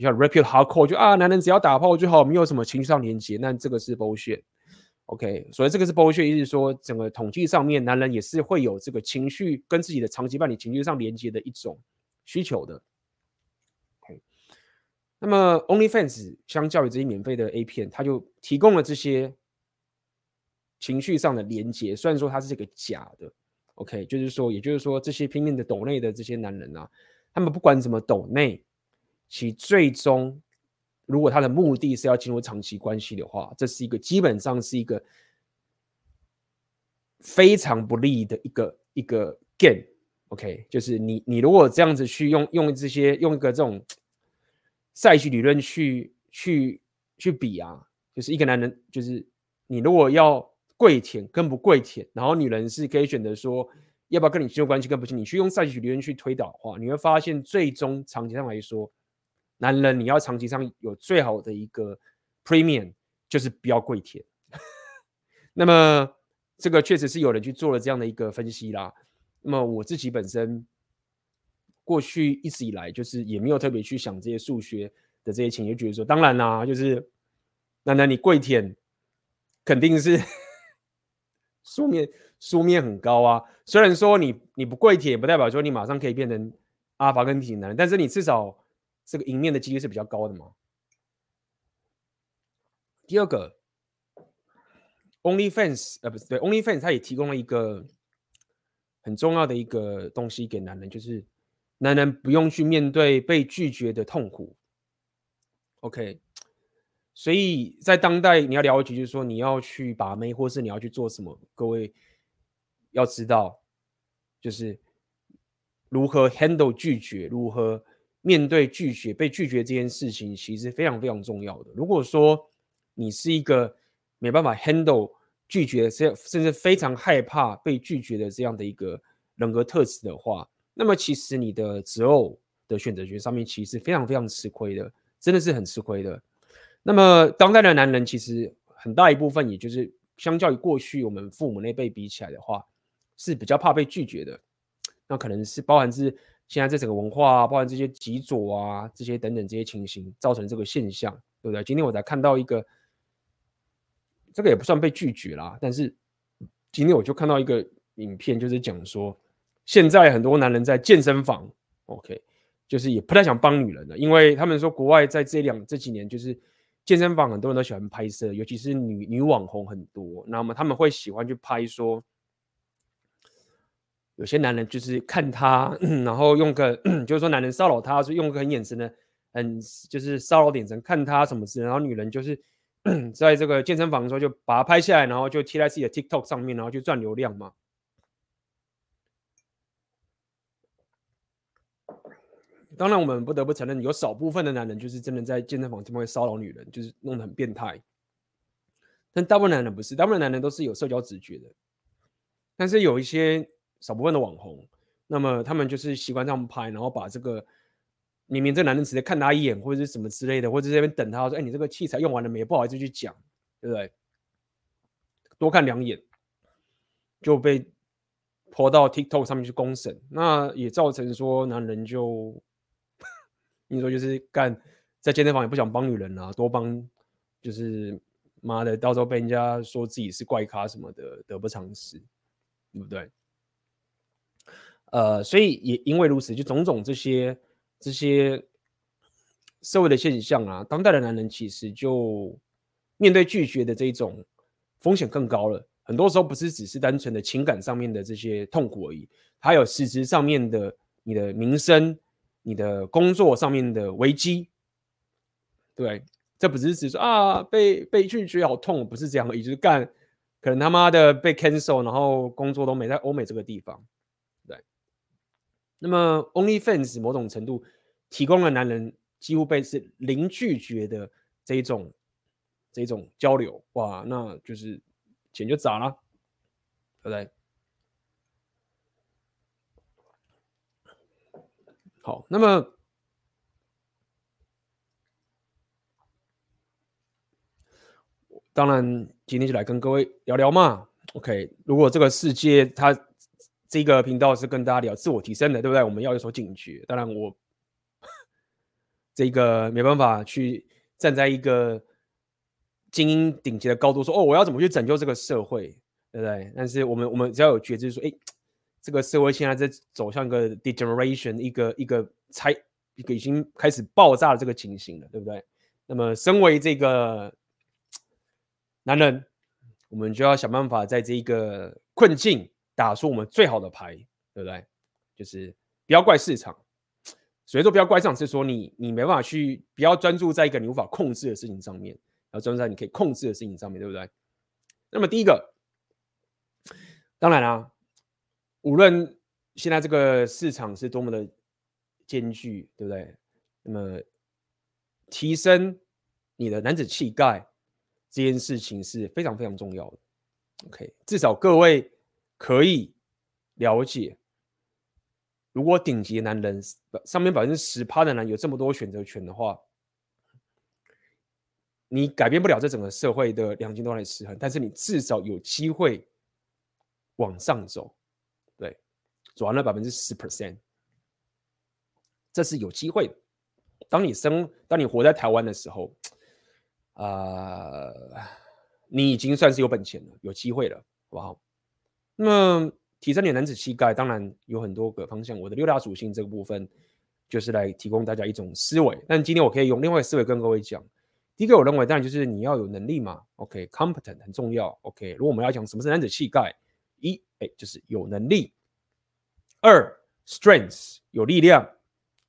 像 Rapid Hardcore 就啊，男人只要打炮就好，没有什么情绪上连接，那这个是 bullshit。OK，所以这个是 bullshit，，意思是说，整个统计上面，男人也是会有这个情绪跟自己的长期伴侣情绪上连接的一种需求的。OK，那么 OnlyFans 相较于这些免费的 A 片，它就提供了这些情绪上的连接，虽然说它是这个假的。OK，就是说，也就是说，这些拼命的抖内的这些男人啊，他们不管怎么抖内，其最终。如果他的目的是要进入长期关系的话，这是一个基本上是一个非常不利的一个一个 game。OK，就是你你如果这样子去用用这些用一个这种赛局理论去去去比啊，就是一个男人，就是你如果要跪舔跟不跪舔，然后女人是可以选择说要不要跟你进入关系跟不进，你去用赛局理论去推导的话，你会发现最终长期上来说。男人，你要长期上有最好的一个 premium，就是不要跪舔。那么，这个确实是有人去做了这样的一个分析啦。那么我自己本身过去一直以来，就是也没有特别去想这些数学的这些情，就觉得说，当然啦，就是男人你跪舔，肯定是 书面书面很高啊。虽然说你你不跪舔，不代表说你马上可以变成阿法跟挺男人，但是你至少。这个赢面的几率是比较高的嘛？第二个，OnlyFans，呃，不是对，OnlyFans，它也提供了一个很重要的一个东西给男人，就是男人不用去面对被拒绝的痛苦。OK，所以在当代你要了解，就是说你要去把妹，或是你要去做什么，各位要知道，就是如何 handle 拒绝，如何。面对拒绝、被拒绝这件事情，其实非常非常重要的。如果说你是一个没办法 handle 拒绝，甚甚至非常害怕被拒绝的这样的一个人格特质的话，那么其实你的择偶的选择权上面其实非常非常吃亏的，真的是很吃亏的。那么当代的男人其实很大一部分，也就是相较于过去我们父母那辈比起来的话，是比较怕被拒绝的。那可能是包含是。现在这整个文化啊，包含这些极左啊，这些等等这些情形，造成这个现象，对不对？今天我才看到一个，这个也不算被拒绝啦，但是今天我就看到一个影片，就是讲说，现在很多男人在健身房，OK，就是也不太想帮女人了，因为他们说国外在这两这几年，就是健身房很多人都喜欢拍摄，尤其是女女网红很多，那么他们会喜欢去拍说。有些男人就是看他，然后用个 就是说男人骚扰他，是用个很眼神的，很就是骚扰眼神看他什么事，然后女人就是 在这个健身房的时候就把他拍下来，然后就贴在自己的 TikTok 上面，然后就赚流量嘛。当然我们不得不承认，有少部分的男人就是真的在健身房这边会骚扰女人，就是弄得很变态。但大部分男人不是，大部分男人都是有社交直觉的。但是有一些少部分的网红，那么他们就是习惯这样拍，然后把这个明明这男人直接看他一眼，或者是什么之类的，或者在这边等他说：“哎，你这个器材用完了没？不好意思去讲，对不对？”多看两眼就被泼到 TikTok 上面去公审，那也造成说男人就你说就是干在健身房也不想帮女人啊，多帮就是。妈的，到时候被人家说自己是怪咖什么的，得不偿失，对不对？呃，所以也因为如此，就种种这些这些社会的现象啊，当代的男人其实就面对拒绝的这种风险更高了。很多时候不是只是单纯的情感上面的这些痛苦而已，还有实质上面的你的名声、你的工作上面的危机，对。这不是只说啊，被被拒绝好痛，不是这样而已，就是干，可能他妈的被 cancel，然后工作都没在欧美这个地方，那么 OnlyFans 某种程度提供了男人几乎被是零拒绝的这一种这一种交流，哇，那就是钱就砸了，对不对？好，那么。当然，今天就来跟各位聊聊嘛。OK，如果这个世界它这个频道是跟大家聊自我提升的，对不对？我们要有所警觉。当然我，这个没办法去站在一个精英顶级的高度说，哦，我要怎么去拯救这个社会，对不对？但是我们我们只要有觉知，说，哎，这个社会现在在走向一个 degeneration，一个一个拆，一个已经开始爆炸的这个情形了，对不对？那么，身为这个。男人，我们就要想办法在这一个困境打出我们最好的牌，对不对？就是不要怪市场，所以说不要怪市场，是说你你没办法去，不要专注在一个你无法控制的事情上面，要专注在你可以控制的事情上面，对不对？那么第一个，当然啦、无论现在这个市场是多么的艰巨，对不对？那么提升你的男子气概。这件事情是非常非常重要的，OK，至少各位可以了解，如果顶级男人上面百分之十趴的男人有这么多选择权的话，你改变不了这整个社会的两极端的失衡，但是你至少有机会往上走，对，走完了百分之十 percent，这是有机会的。当你生，当你活在台湾的时候。啊、呃，你已经算是有本钱了，有机会了，好不好？那么提升你男子气概，当然有很多个方向。我的六大属性这个部分，就是来提供大家一种思维。但今天我可以用另外一个思维跟各位讲。第一个，我认为当然就是你要有能力嘛。OK，competent、很重要。OK，如果我们要讲什么是男子气概，一，哎，就是有能力；二，strength 有力量，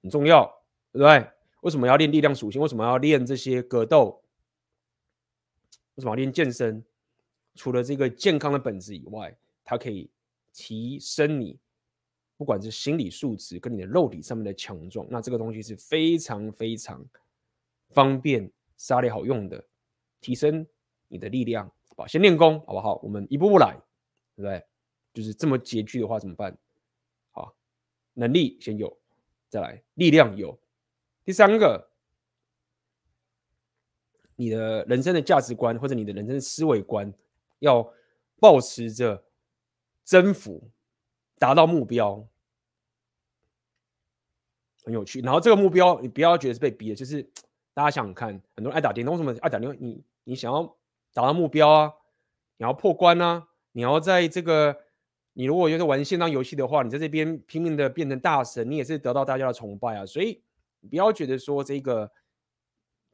很重要，对不对？为什么要练力量属性？为什么要练这些格斗？为什么要练健身？除了这个健康的本质以外，它可以提升你不管是心理素质跟你的肉体上面的强壮。那这个东西是非常非常方便、杀力好用的，提升你的力量。好，先练功好不好？我们一步步来，对不对？就是这么拮据的话怎么办？好，能力先有，再来力量有，第三个。你的人生的价值观或者你的人生的思维观，要保持着征服，达到目标，很有趣。然后这个目标，你不要觉得是被逼的，就是大家想想看，很多人爱打电动，为什么爱打电动？你你想要达到目标啊，你要破关啊，你要在这个，你如果就是玩线上游戏的话，你在这边拼命的变成大神，你也是得到大家的崇拜啊。所以不要觉得说这个。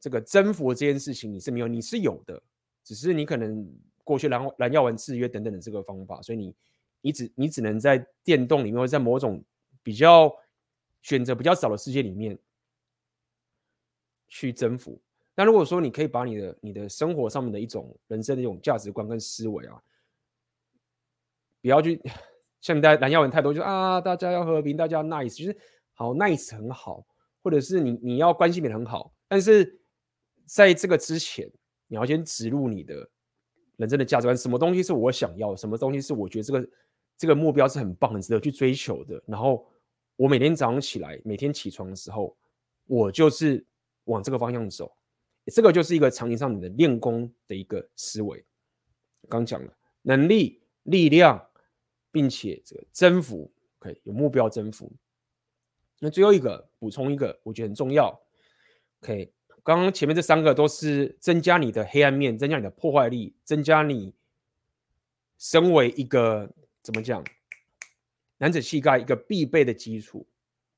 这个征服这件事情你是没有，你是有的，只是你可能过去蓝蓝药丸制约等等的这个方法，所以你你只你只能在电动里面或者在某种比较选择比较少的世界里面去征服。那如果说你可以把你的你的生活上面的一种人生的一种价值观跟思维啊，不要去像在蓝药文太多就，啊大家要和平，大家要 nice，就是好 nice 很好。或者是你你要关系变得很好，但是在这个之前，你要先植入你的人生的价值观，什么东西是我想要，什么东西是我觉得这个这个目标是很棒、很值得去追求的。然后我每天早上起来，每天起床的时候，我就是往这个方向走。这个就是一个场景上你的练功的一个思维。刚讲了能力、力量，并且这个征服，可以有目标征服。那最后一个补充一个，我觉得很重要。OK，刚刚前面这三个都是增加你的黑暗面，增加你的破坏力，增加你身为一个怎么讲男子气概一个必备的基础。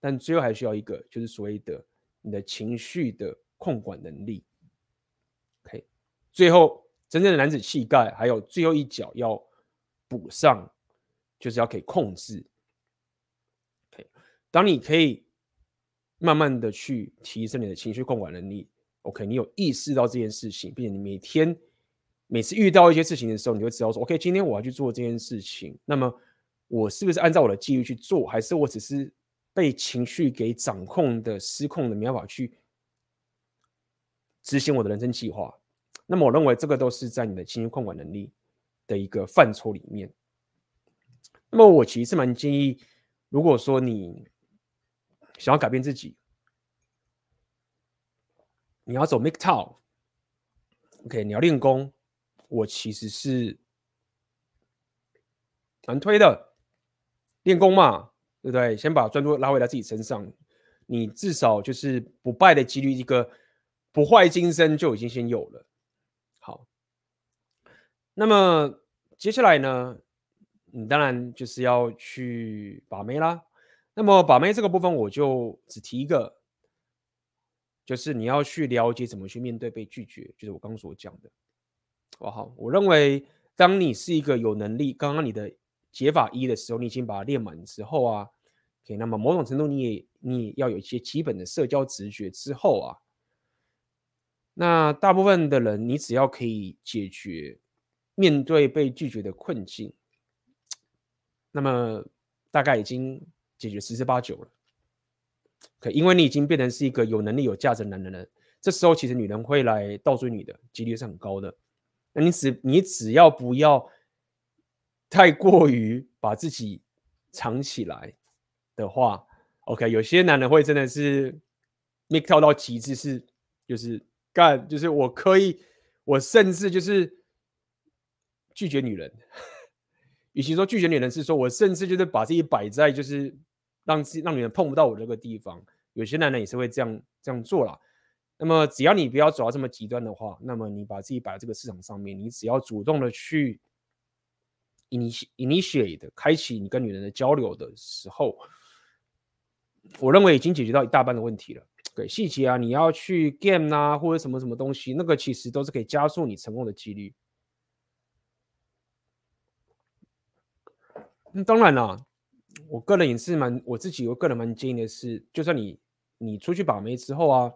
但最后还需要一个，就是所谓的你的情绪的控管能力。OK，最后真正的男子气概还有最后一脚要补上，就是要可以控制。OK，当你可以慢慢的去提升你的情绪控管能力，OK，你有意识到这件事情，并且你每天每次遇到一些事情的时候，你就知道说，OK，今天我要去做这件事情，那么我是不是按照我的纪律去做，还是我只是被情绪给掌控的失控的，没办法去执行我的人生计划？那么我认为这个都是在你的情绪控管能力的一个范畴里面。那么我其实蛮建议，如果说你想要改变自己，你要走 MGTOW，OK，你要练功，我其实是蛮推的。练功嘛，对不对？先把专注拉回到自己身上，你至少就是不败的几率，一个不坏今生就已经先有了。好，那么接下来呢，你当然就是要去把妹啦。那么把妹这个部分，我就只提一个，就是你要去了解怎么去面对被拒绝，就是我刚所讲的。哇，好，我认为当你是一个有能力，刚刚你的解法一的时候，你已经把它练满之后啊，OK，那么某种程度你也你也要有一些基本的社交直觉之后啊，那大部分的人，你只要可以解决面对被拒绝的困境，那么大概已经。解决十之八九了，可因为你已经变成是一个有能力、有价值的男人了。这时候其实女人会来倒追你的几率是很高的。你只你只要不要太过于把自己藏起来的话，OK，有些男人会真的是 make 跳到极致，是就是干，就是我可以，我甚至就是拒绝女人。与其说拒绝女人，是说我甚至就是把自己摆在就是。让自让女人碰不到我这个地方，有些男人也是会这样这样做啦。那么只要你不要走到这么极端的话，那么你把自己摆在这个市场上面，你只要主动的去 initiate initiate 开启你跟女人的交流的时候，我认为已经解决到一大半的问题了。对，细节啊，你要去 game 啊，或者什么什么东西，那个其实都是可以加速你成功的几率。那当然了。我个人也是蛮，我自己我个人蛮建议的是，就算你你出去把妹之后啊，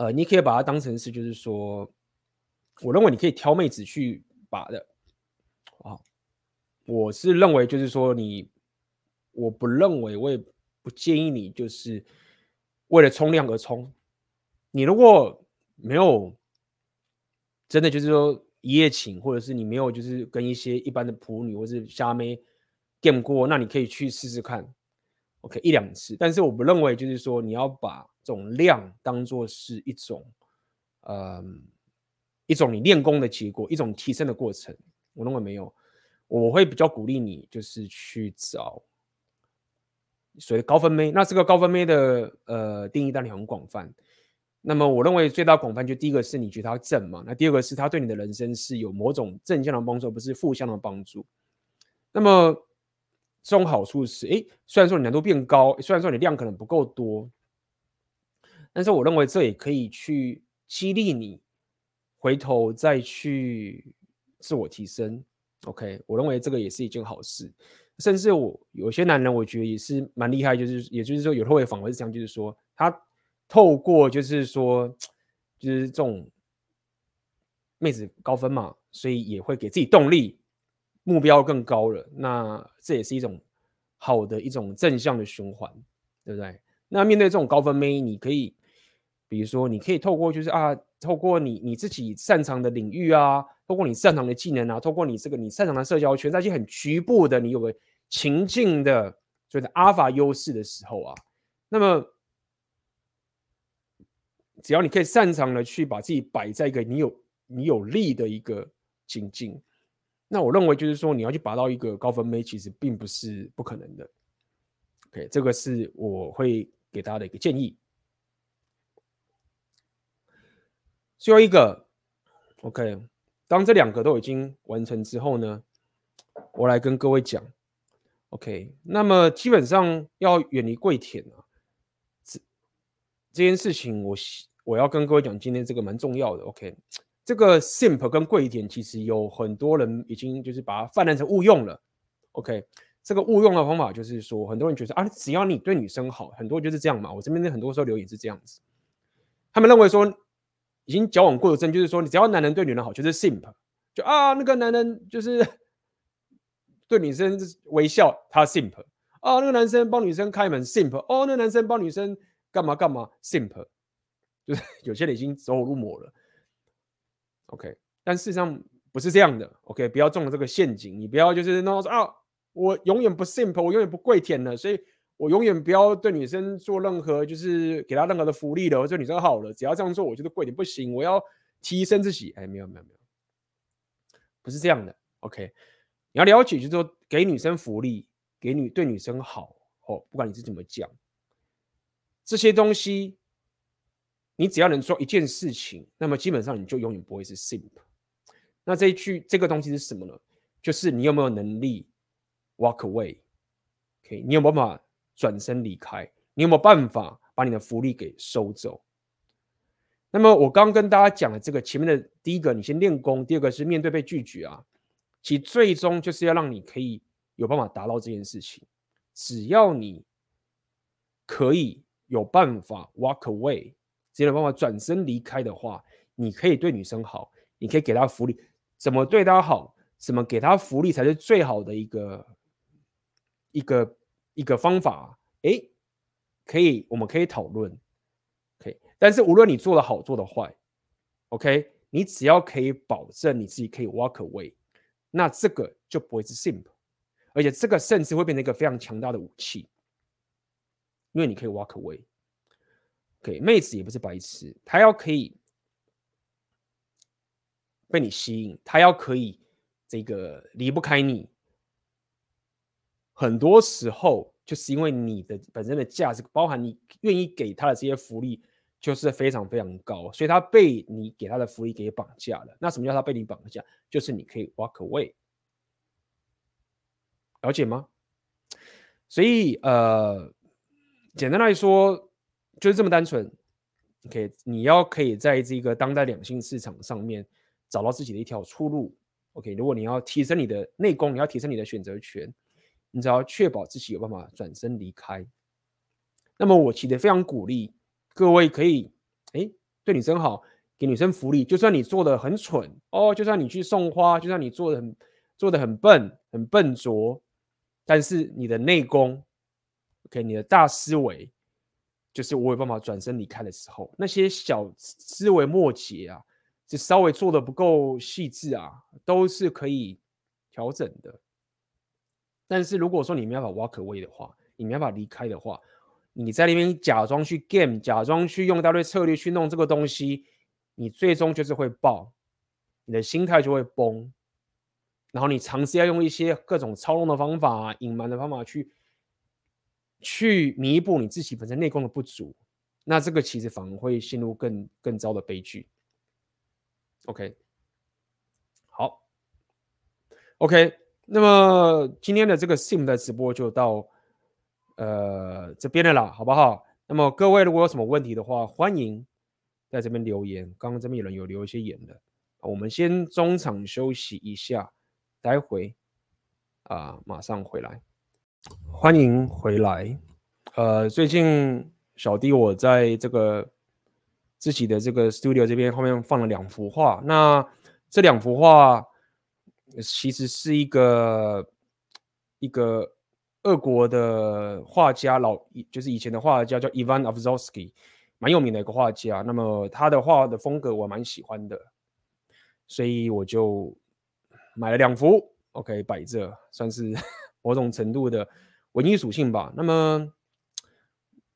呃，你可以把它当成是，就是说，我认为你可以挑妹子去把的，啊，我是认为就是说你，我不认为，我也不建议你就是为了冲量而冲，你如果没有真的就是说。一夜情，或者是你没有就是跟一些一般的普女或是虾妹 game 过，那你可以去试试看，OK 一两次。但是我不认为就是说你要把这种量当做是一种，呃，一种你练功的结果，一种提升的过程。我认为没有，我会比较鼓励你就是去找所谓高分妹。那这个高分妹的呃定义当然很广泛。那么我认为最大广泛就第一个是你觉得他正嘛，那第二个是他对你的人生是有某种正向的帮助，不是负向的帮助。那么这种好处是，诶，虽然说你难度变高，虽然说你量可能不够多，但是我认为这也可以去激励你回头再去自我提升。OK，我认为这个也是一件好事。甚至我有些男人，我觉得也是蛮厉害，就是也就是说有时候会反而是这样，就是说他。透过就是说，就是这种妹子高分嘛，所以也会给自己动力，目标更高了。那这也是一种好的一种正向的循环。对不对？那面对这种高分妹，你可以，比如说，你可以透过就是啊，透过你你自己擅长的领域啊，透过你擅长的技能啊，透过你这个你擅长的社交圈，在一些很局部的，你有个情境的所谓的阿尔法优势的时候啊，那么只要你可以擅长的去把自己摆在一个你有你有利的一个情境。那我认为就是说，你要去拔到一个高分妹，其实并不是不可能的。OK，这个是我会给大家的一个建议。最后一个，OK，当这两个都已经完成之后呢，我来跟各位讲，OK，那么基本上要远离跪舔啊，这这件事情我我要跟各位讲，今天这个蛮重要的，OK。这个 simp 跟跪舔其实有很多人已经就是把它泛滥成误用了。OK，这个误用的方法就是说，很多人觉得啊，只要你对女生好，很多人就是这样嘛。我这边的很多时候留言是这样子，他们认为说已经交往过的证就是说，你只要男人对女人好就是 simp，就啊那个男人就是 对女生微笑，他 simp 啊那个男生帮女生开门 simp 哦那个男生帮女生干嘛干嘛 simp，就是 有些人已经走火入魔了。OK，但事实上不是这样的。OK，不要中了这个陷阱。你不要就是那说啊，我永远不 simple，我永远不跪舔了，所以我永远不要对女生做任何就是给她任何的福利了。我对女生好了，只要这样做，我觉得跪舔不行。我要提升自己。哎，没有没有没有，不是这样的。OK，你要了解，就是说给女生福利，给女对女生好哦，不管你是怎么讲，这些东西。你只要能做一件事情，那么基本上你就永远不会是 simp。那这一句这个东西是什么呢？就是你有没有能力 walk away？OK，你有没有办法转身离开？你有没有办法把你的福利给收走？那么我刚刚跟大家讲的这个前面的第一个，你先练功；第二个是面对被拒绝啊，其最终就是要让你可以有办法达到这件事情。只要你可以有办法 walk away。只有办法转身离开的话，你可以对女生好，你可以给她福利。怎么对她好，怎么给她福利才是最好的一个一个一个方法。哎，可以，我们可以讨论。可以，但是无论你做的好，做的坏，OK，你只要可以保证你自己可以 walk away，那这个就不会是 simp，而且这个甚至会变成一个非常强大的武器，因为你可以 walk away。给、妹子也不是白痴，她要可以被你吸引，她要可以这个离不开你。很多时候就是因为你的本身的价值，包含你愿意给她的这些福利，就是非常非常高，所以她被你给她的福利给绑架了。那什么叫她被你绑架？就是你可以 walk away，了解吗？所以呃，简单来说。就是这么单纯，OK，你要可以在这个当代两性市场上面找到自己的一条出路，OK。如果你要提升你的内功，你要提升你的选择权，你只要确保自己有办法转身离开。那么我其实非常鼓励各位可以，哎，对女生好，给女生福利，就算你做的很蠢哦，就算你去送花，就算你做的很做的很笨很笨拙，但是你的内功，OK，你的大思维。就是我有办法转身离开的时候，那些小思维末节啊，就稍微做的不够细致啊，都是可以调整的。但是如果说你没办法 walk away 的话，你没办法离开的话，你在那边假装去 game，假装去用一大堆策略去弄这个东西，你最终就是会爆，你的心态就会崩，然后你尝试要用一些各种操弄的方法、隐瞒的方法去。去弥补你自己本身内功的不足，那这个其实反而会陷入更更糟的悲剧。OK，好，OK，那么今天的这个 Sim 的直播就到呃这边的啦，好不好？那么各位如果有什么问题的话，欢迎在这边留言。刚刚这边有人有留一些言的，我们先中场休息一下，待会啊、马上回来。欢迎回来。呃，最近小弟我在这个自己的这个 studio 这边后面放了两幅画。那这两幅画其实是一个一个俄国的画家老，就是以前的画家叫 Ivan Avzovsky，蛮有名的一个画家。那么他的画的风格我蛮喜欢的，所以我就买了两幅，OK 摆着，算是某种程度的文艺属性吧。那么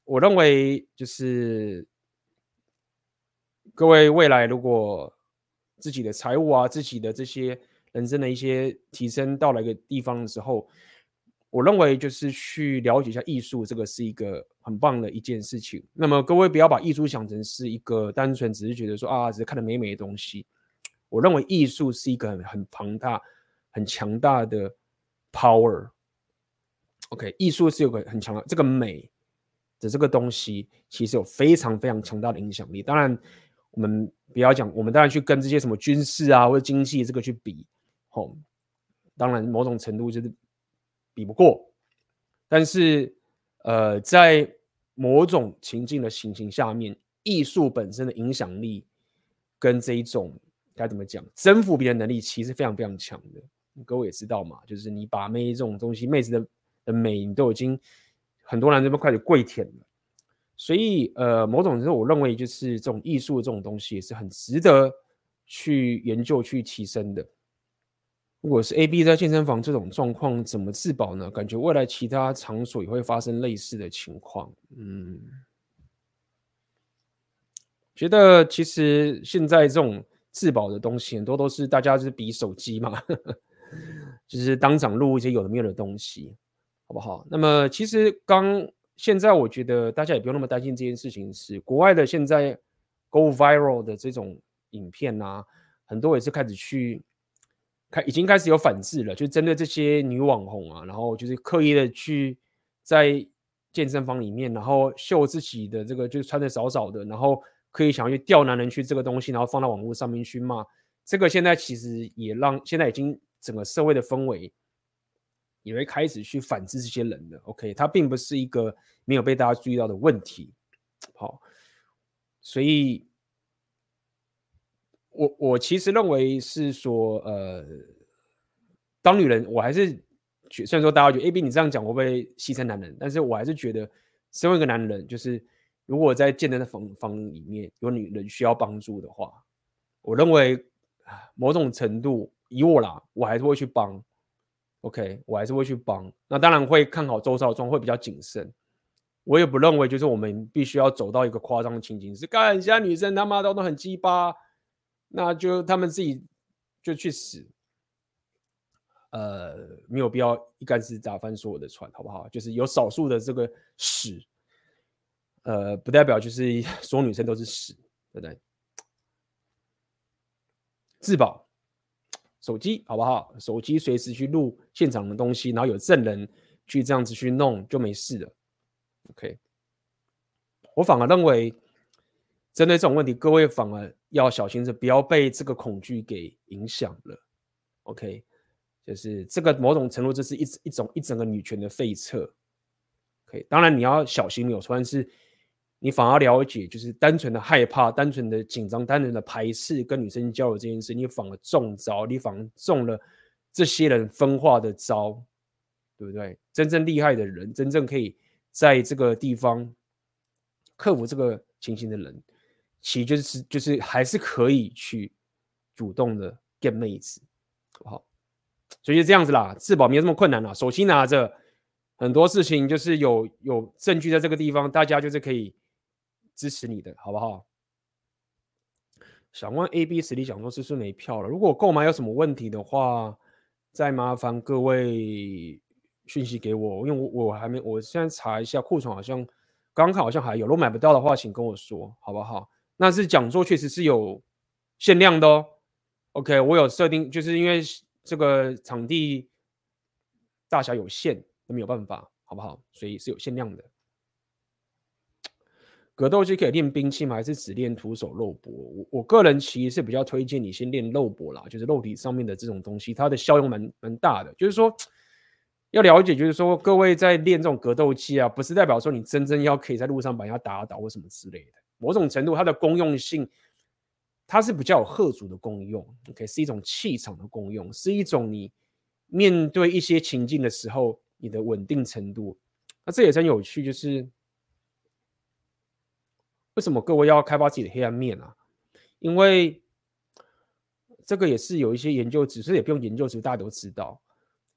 我认为就是各位未来如果自己的财务啊，自己的这些人生的一些提升到了一个地方的时候。我认为就是去了解一下艺术，这个是一个很棒的一件事情。那么各位不要把艺术想成是一个单纯只是觉得说啊，只是看的美美的东西。我认为艺术是一个很很庞大、很强大的 power。OK，艺术是有个很强的这个美的这个东西，其实有非常非常强大的影响力。当然，我们不要讲，我们当然去跟这些什么军事啊或者经济这个去比，吼，当然某种程度就是。比不过，但是，呃，在某种情境的情形下面，艺术本身的影响力跟这一种该怎么讲，征服别人能力，其实非常非常强的。各位也知道嘛，就是你把妹这种东西，妹子的的美，你都已经很多人这边开始跪舔了。所以，呃，某种程度，我认为就是这种艺术这种东西，也是很值得去研究、去提升的。如果是 AB 在健身房这种状况，怎么自保呢？感觉未来其他场所也会发生类似的情况。嗯，觉得其实现在这种自保的东西，很多都是大家是比手机嘛，就是当场录一些有的没有的东西，不好？那么其实刚现在，我觉得大家也不用那么担心这件事情，是国外的现在 go viral 的这种影片啊，很多也是开始去。开已经开始有反制了，就针对这些女网红啊，然后就是刻意的去在健身房里面，然后秀自己的这个，就是穿的少少的，然后可以想要去钓男人去这个东西，然后放到网络上面去骂。这个现在其实也让现在已经整个社会的氛围也会开始去反制这些人了。OK，它并不是一个没有被大家注意到的问题。好，所以。我我其实认为是说，呃，当女人，我还是，虽然说大家觉得 AB 你这样讲会不会牺牲男人，但是我还是觉得，身为一个男人，就是如果在健身的房房里面有女人需要帮助的话，我认为某种程度以我啦，我还是会去帮，OK，我还是会去帮。那当然会看好周少庄，会比较谨慎。我也不认为就是我们必须要走到一个夸张的情景，是干人家女生他妈都都很鸡巴。那就他们自己就去死，呃，没有必要一竿子打翻所有的船，好不好？就是有少数的这个屎，呃，不代表就是 所有女生都是屎，对不对？自保，手机好不好？手机随时去录现场的东西，然后有证人去这样子去弄就没事了。OK，我反而认为。针对这种问题，各位反而要小心着，不要被这个恐惧给影响了。OK，就是这个某种程度，这是一一种一整个女权的废撤。OK，当然你要小心，没有错，但是你反而了解，就是单纯的害怕、单纯的紧张、单纯的排斥跟女生交流这件事，你反而中招，你反而中了这些人分化的招，对不对？真正厉害的人，真正可以在这个地方克服这个情形的人。其实就是就是还是可以去主动的 get 妹子，好不好？所以就这样子啦，自保没有这么困难啦。手机拿着，很多事情就是有有证据在这个地方，大家就是可以支持你的，好不好？想问 AB 实力讲座是不是没票了？如果购买有什么问题的话，再麻烦各位讯息给我，因为我我还没，我现在查一下库存，好像刚刚看好像还有，如果买不到的话，请跟我说，好不好？那是讲座确实是有限量的哦。OK，我有设定，就是因为这个场地大小有限，没有办法，好不好？所以是有限量的。格斗技可以练兵器吗？还是只练徒手肉搏？我我个人其实是比较推荐你先练肉搏啦，就是肉体上面的这种东西，它的效用蛮蛮大的。就是说要了解，就是说各位在练这种格斗技啊，不是代表说你真正要可以在路上把人家打倒或什么之类的。某种程度，它的功用性，它是比较有吓阻的功用，OK，是一种气场的功用，是一种你面对一些情境的时候，你的稳定程度。那这也真有趣，就是为什么各位要开发自己的黑暗面啊？因为这个也是有一些研究，只是也不用研究，其实大家都知道。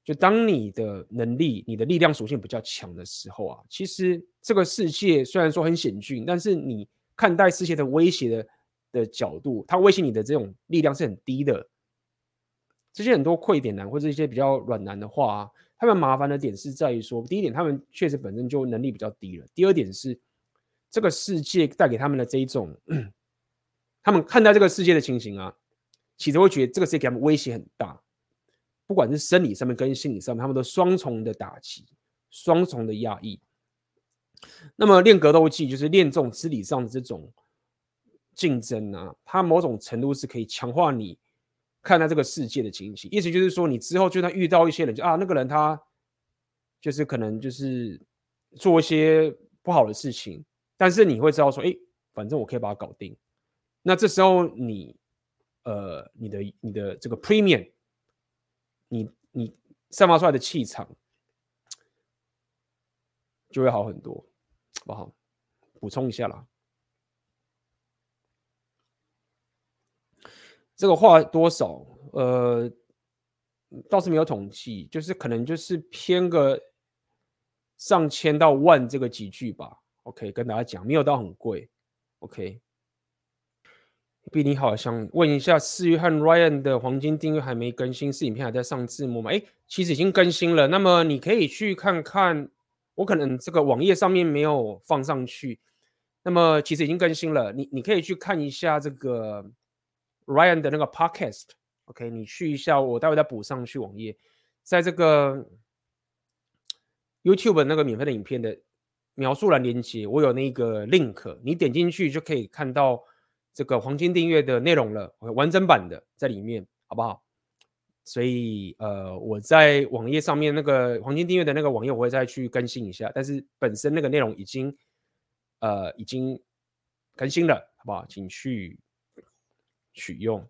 就当你的能力、你的力量属性比较强的时候啊，其实这个世界虽然说很险峻，但是你看待世界的威胁的的角度，它威胁你的这种力量是很低的。这些很多溃点男或者一些比较软男的话啊，他们麻烦的点是在于说，第一点，他们确实本身就能力比较低了；第二点是，这个世界带给他们的这一种，他们看待这个世界的情形啊，其实会觉得这个世界给他们威胁很大。不管是生理上面跟心理上面，他们都双重的打击，双重的压抑。那么练格斗技就是练这种肢体上的这种竞争啊，它某种程度是可以强化你看待这个世界的情形。意思就是说，你之后就算遇到一些人，就啊那个人他就是可能就是做一些不好的事情，但是你会知道说，哎，反正我可以把它搞定。那这时候你呃你的你的这个 premium。你你散发出来的气场就会好很多，好不好？补充一下啦，这个话多少？呃，倒是没有统计，就是可能就是偏个上千到万这个几句吧。OK，跟大家讲，没有到很贵。OK。B 你好，想问一下，四月和 Ryan 的黄金订阅还没更新，是影片还在上字幕吗？哎，其实已经更新了。那么你可以去看看，我可能这个网页上面没有放上去。那么其实已经更新了，你你可以去看一下这个 Ryan 的那个 Podcast。OK，你去一下，我待会再补上去网页，在这个 YouTube 那个免费的影片的描述栏连接，我有那个 link，你点进去就可以看到。这个黄金订阅的内容了，完整版的在里面，好不好？所以呃，我在网页上面那个黄金订阅的那个网页，我会再去更新一下。但是本身那个内容已经呃已经更新了，好不好？请去取用。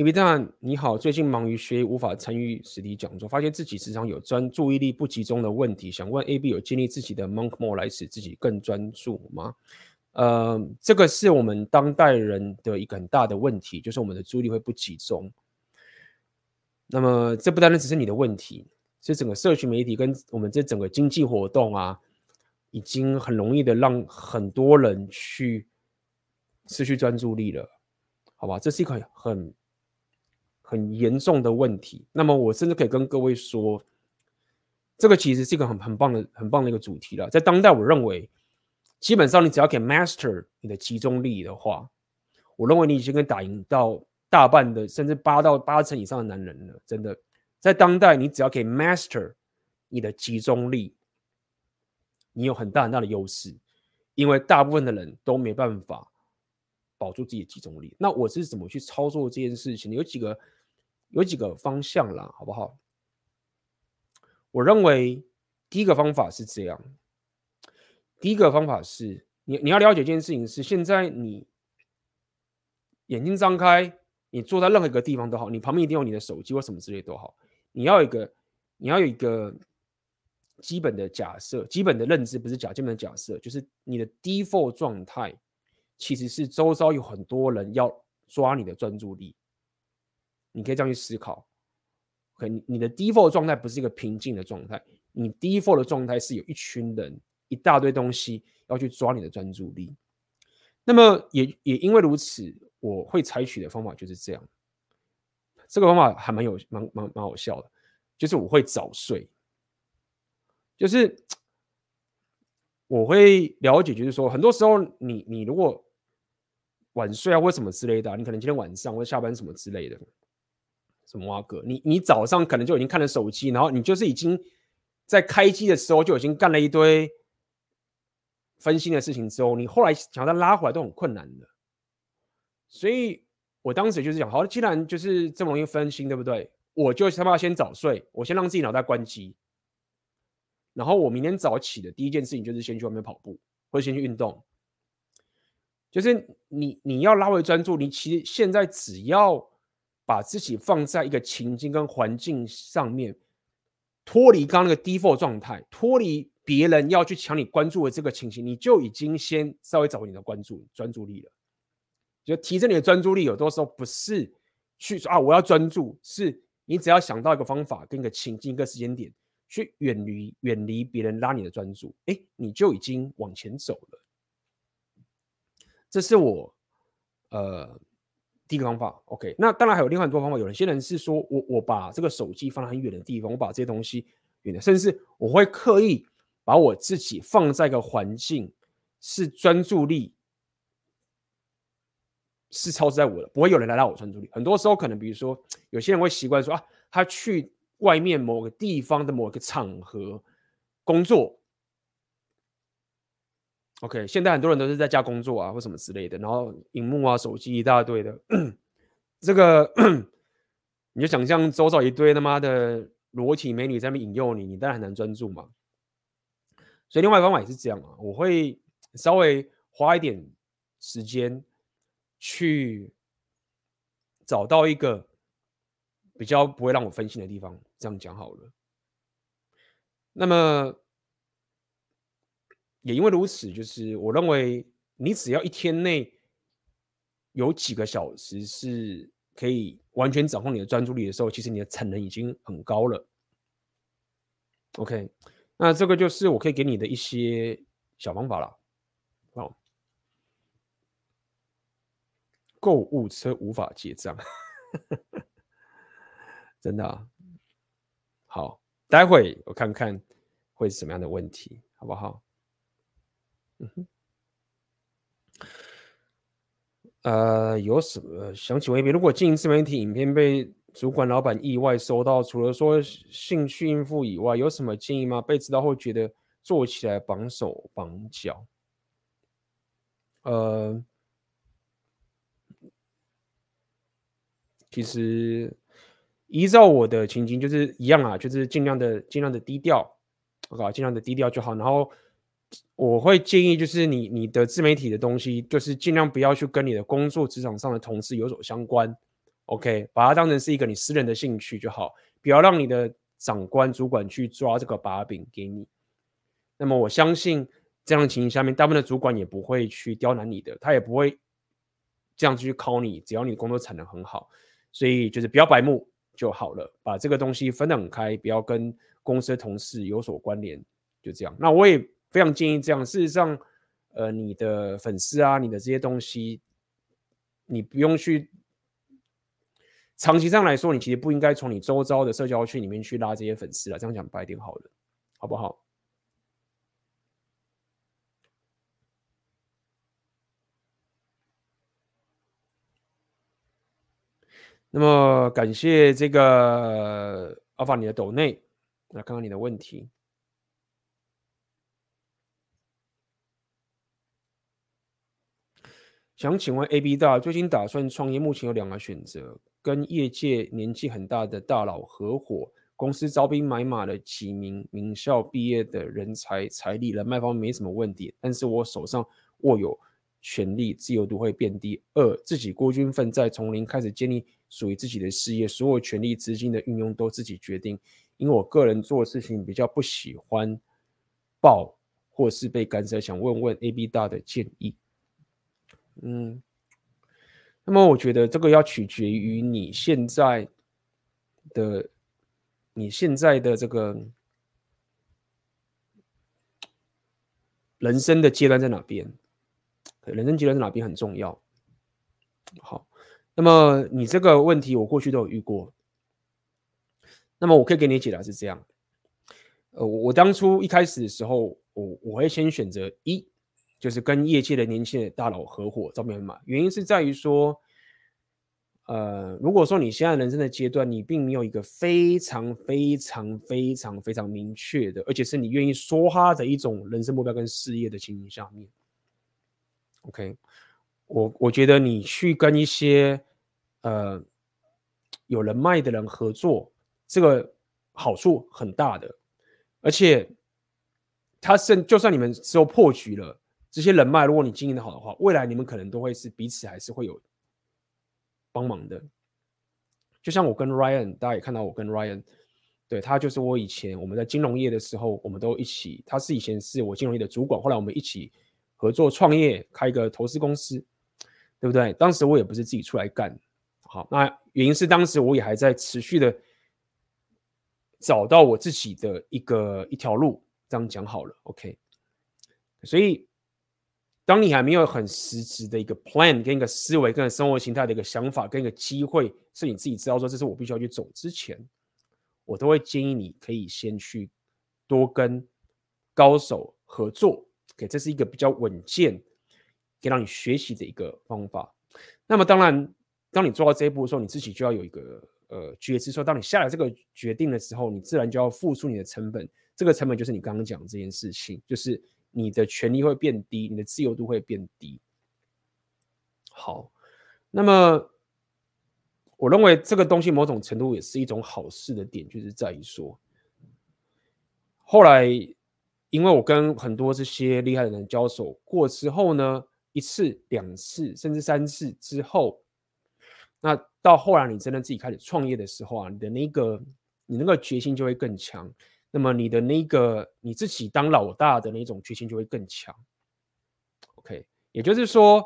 因为当然你好，最近忙于学，无法参与实体讲座，发现自己时常有专注意力不集中的问题。想问 AB 有建立自己的 Monk Mode 来使自己更专注吗？呃，这个是我们当代人的一个很大的问题，就是我们的注意力会不集中。那么这不单单只是你的问题，是整个社群媒体跟我们这整个经济活动啊，已经很容易的让很多人去失去专注力了，好吧？这是一个很。很严重的问题。那么我甚至可以跟各位说，这个其实是一个很很棒的、很棒的一个主题了。在当代，我认为基本上你只要可以 master 你的集中力的话，我认为你已经可以打赢到大半的，甚至八到八成以上的男人了。真的，在当代，你只要可以 master 你的集中力，你有很大很大的优势，因为大部分的人都没办法保住自己的集中力。那我是怎么去操作这件事情？有几个。有几个方向啦，好不好？我认为第一个方法是这样。第一个方法是你你要了解一件事情是，现在你眼睛张开，你坐在任何一个地方都好，你旁边一定有你的手机或什么之类都好。你要有一个你要有一个基本的假设，基本的认知不是假，基本的假设就是你的 default 状态其实是周遭有很多人要抓你的专注力。你可以这样去思考，OK，你你的 default 状态不是一个平静的状态，你 default 的状态是有一群人，一大堆东西要去抓你的专注力。那么也也因为如此，我会采取的方法就是这样。这个方法还蛮有蛮蛮蛮好笑的，就是我会早睡，就是 我会了解，就是说很多时候你你如果晚睡啊或什么之类的，你可能今天晚上或者下班什么之类的。什么挖哥？你你早上可能就已经看了手机，然后你就是已经在开机的时候就已经干了一堆分心的事情之后，你后来想要再拉回来都很困难的。所以我当时就是讲，好，既然就是这么容易分心，对不对？我就他妈先早睡，我先让自己脑袋关机，然后我明天早起的第一件事情就是先去外面跑步，或者先去运动。就是你你要拉回专注，你其实现在只要。把自己放在一个情境跟环境上面，脱离刚刚那个 default 状态，脱离别人要去抢你关注的这个情形，你就已经先稍微找回你的关注专注力了。就提升你的专注力，有多时候不是去说啊，我要专注，是你只要想到一个方法，跟一个情境，一个时间点，去远离远离别人拉你的专注，哎，你就已经往前走了。这是我呃第一个方法。OK，那当然还有另外很多方法。有些人是说我我把这个手机放在很远的地方，我把这些东西远的，甚至我会刻意把我自己放在一个环境，是专注力。是超在我的，不会有人来到我专注力。很多时候可能，比如说有些人会习惯说啊，他去外面某个地方的某个场合工作。OK，现在很多人都是在家工作啊，或什么之类的，然后荧幕啊、手机一大堆的，这个 你就想象周遭一堆他妈的裸体美女在那边引诱你，你当然很难专注嘛。所以另外一方法也是这样啊，我会稍微花一点时间。去找到一个比较不会让我分心的地方，这样讲好了。那么也因为如此，就是我认为你只要一天内有几个小时是可以完全掌控你的专注力的时候，其实你的产能已经很高了。OK，那这个就是我可以给你的一些小方法了。好。购物车无法结账，真的啊？好，待会我看看会是什么样的问题，好不好？嗯哼，呃，有什么想请问一遍？如果经营自媒体影片被主管、老板意外收到，除了说兴趣应付以外，有什么建议吗？被知道会觉得做起来绑手绑脚，呃。其实依照我的情境就是一样啊，就是尽量的尽量的低调，OK，尽量的低调就好。然后我会建议，就是你你的自媒体的东西，就是尽量不要去跟你的工作职场上的同事有所相关，OK，把它当成是一个你私人的兴趣就好，不要让你的长官主管去抓这个把柄给你。那么我相信这样的情形下面，大部分的主管也不会去刁难你的，他也不会这样去考你，只要你工作产能很好。所以就是不要白目就好了，把这个东西分得很开，不要跟公司的同事有所关联，就这样。那我也非常建议这样。事实上，呃，你的粉丝啊，你的这些东西，你不用去长期上来说，你其实不应该从你周遭的社交圈里面去拉这些粉丝了。这样讲白点好了，好不好？那么感谢这个阿法你的抖内，来看看你的问题。想请问 AB 大最近打算创业，目前有两个选择：跟业界年纪很大的大佬合伙，公司招兵买马了几名名校毕业的人才，财力人脉方面没什么问题，但是我手上握有权力，自由度会变低。二自己孤军奋战，从零开始建立。属于自己的事业，所有权力、资金的运用都自己决定。因为我个人做事情比较不喜欢爆或是被干涉，想问问 AB 大的建议。嗯，那么我觉得这个要取决于你现在的你现在的这个人生的阶段在哪边？人生阶段在哪边很重要。好。那么你这个问题我过去都有遇过，那么我可以给你解答是这样，呃，我当初一开始的时候，我我会先选择一，就是跟业界的年轻的大佬合伙招兵买，原因是在于说，呃，如果说你现在人生的阶段，你并没有一个非常非常非常非常明确的，而且是你愿意梭哈的一种人生目标跟事业的情形下面，OK。我我觉得你去跟一些呃有人脉的人合作，这个好处很大的，而且他是就算你们之后破局了，这些人脉如果你经营的好的话，未来你们可能都会是彼此还是会有帮忙的。就像我跟 Ryan，大家也看到我跟 Ryan，对，他就是我以前我们在金融业的时候，我们都一起，他是以前是我金融业的主管，后来我们一起合作创业，开一个投资公司，对不对？当时我也不是自己出来干，好，那原因是当时我也还在持续的找到我自己的一个一条路，这样讲好了，OK，所以。当你还没有很实质的一个 plan，跟一个思维，跟生活形态的一个想法，跟一个机会，是你自己知道说这是我必须要去走之前，我都会建议你可以先去多跟高手合作，OK，这是一个比较稳健，可以让你学习的一个方法。那么当然，当你做到这一步的时候，你自己就要有一个呃觉知，说当你下了这个决定的时候，你自然就要付出你的成本，这个成本就是你刚刚讲的这件事情，就是。你的权利会变低，你的自由度会变低。好，那么我认为这个东西某种程度也是一种好事的点，就是在于说，后来因为我跟很多这些厉害的人交手过之后呢，一次、两次，甚至三次之后，那到后来你真的自己开始创业的时候啊，你的那个你那个决心就会更强。那么你的那个你自己当老大的那种决心就会更强，OK，也就是说，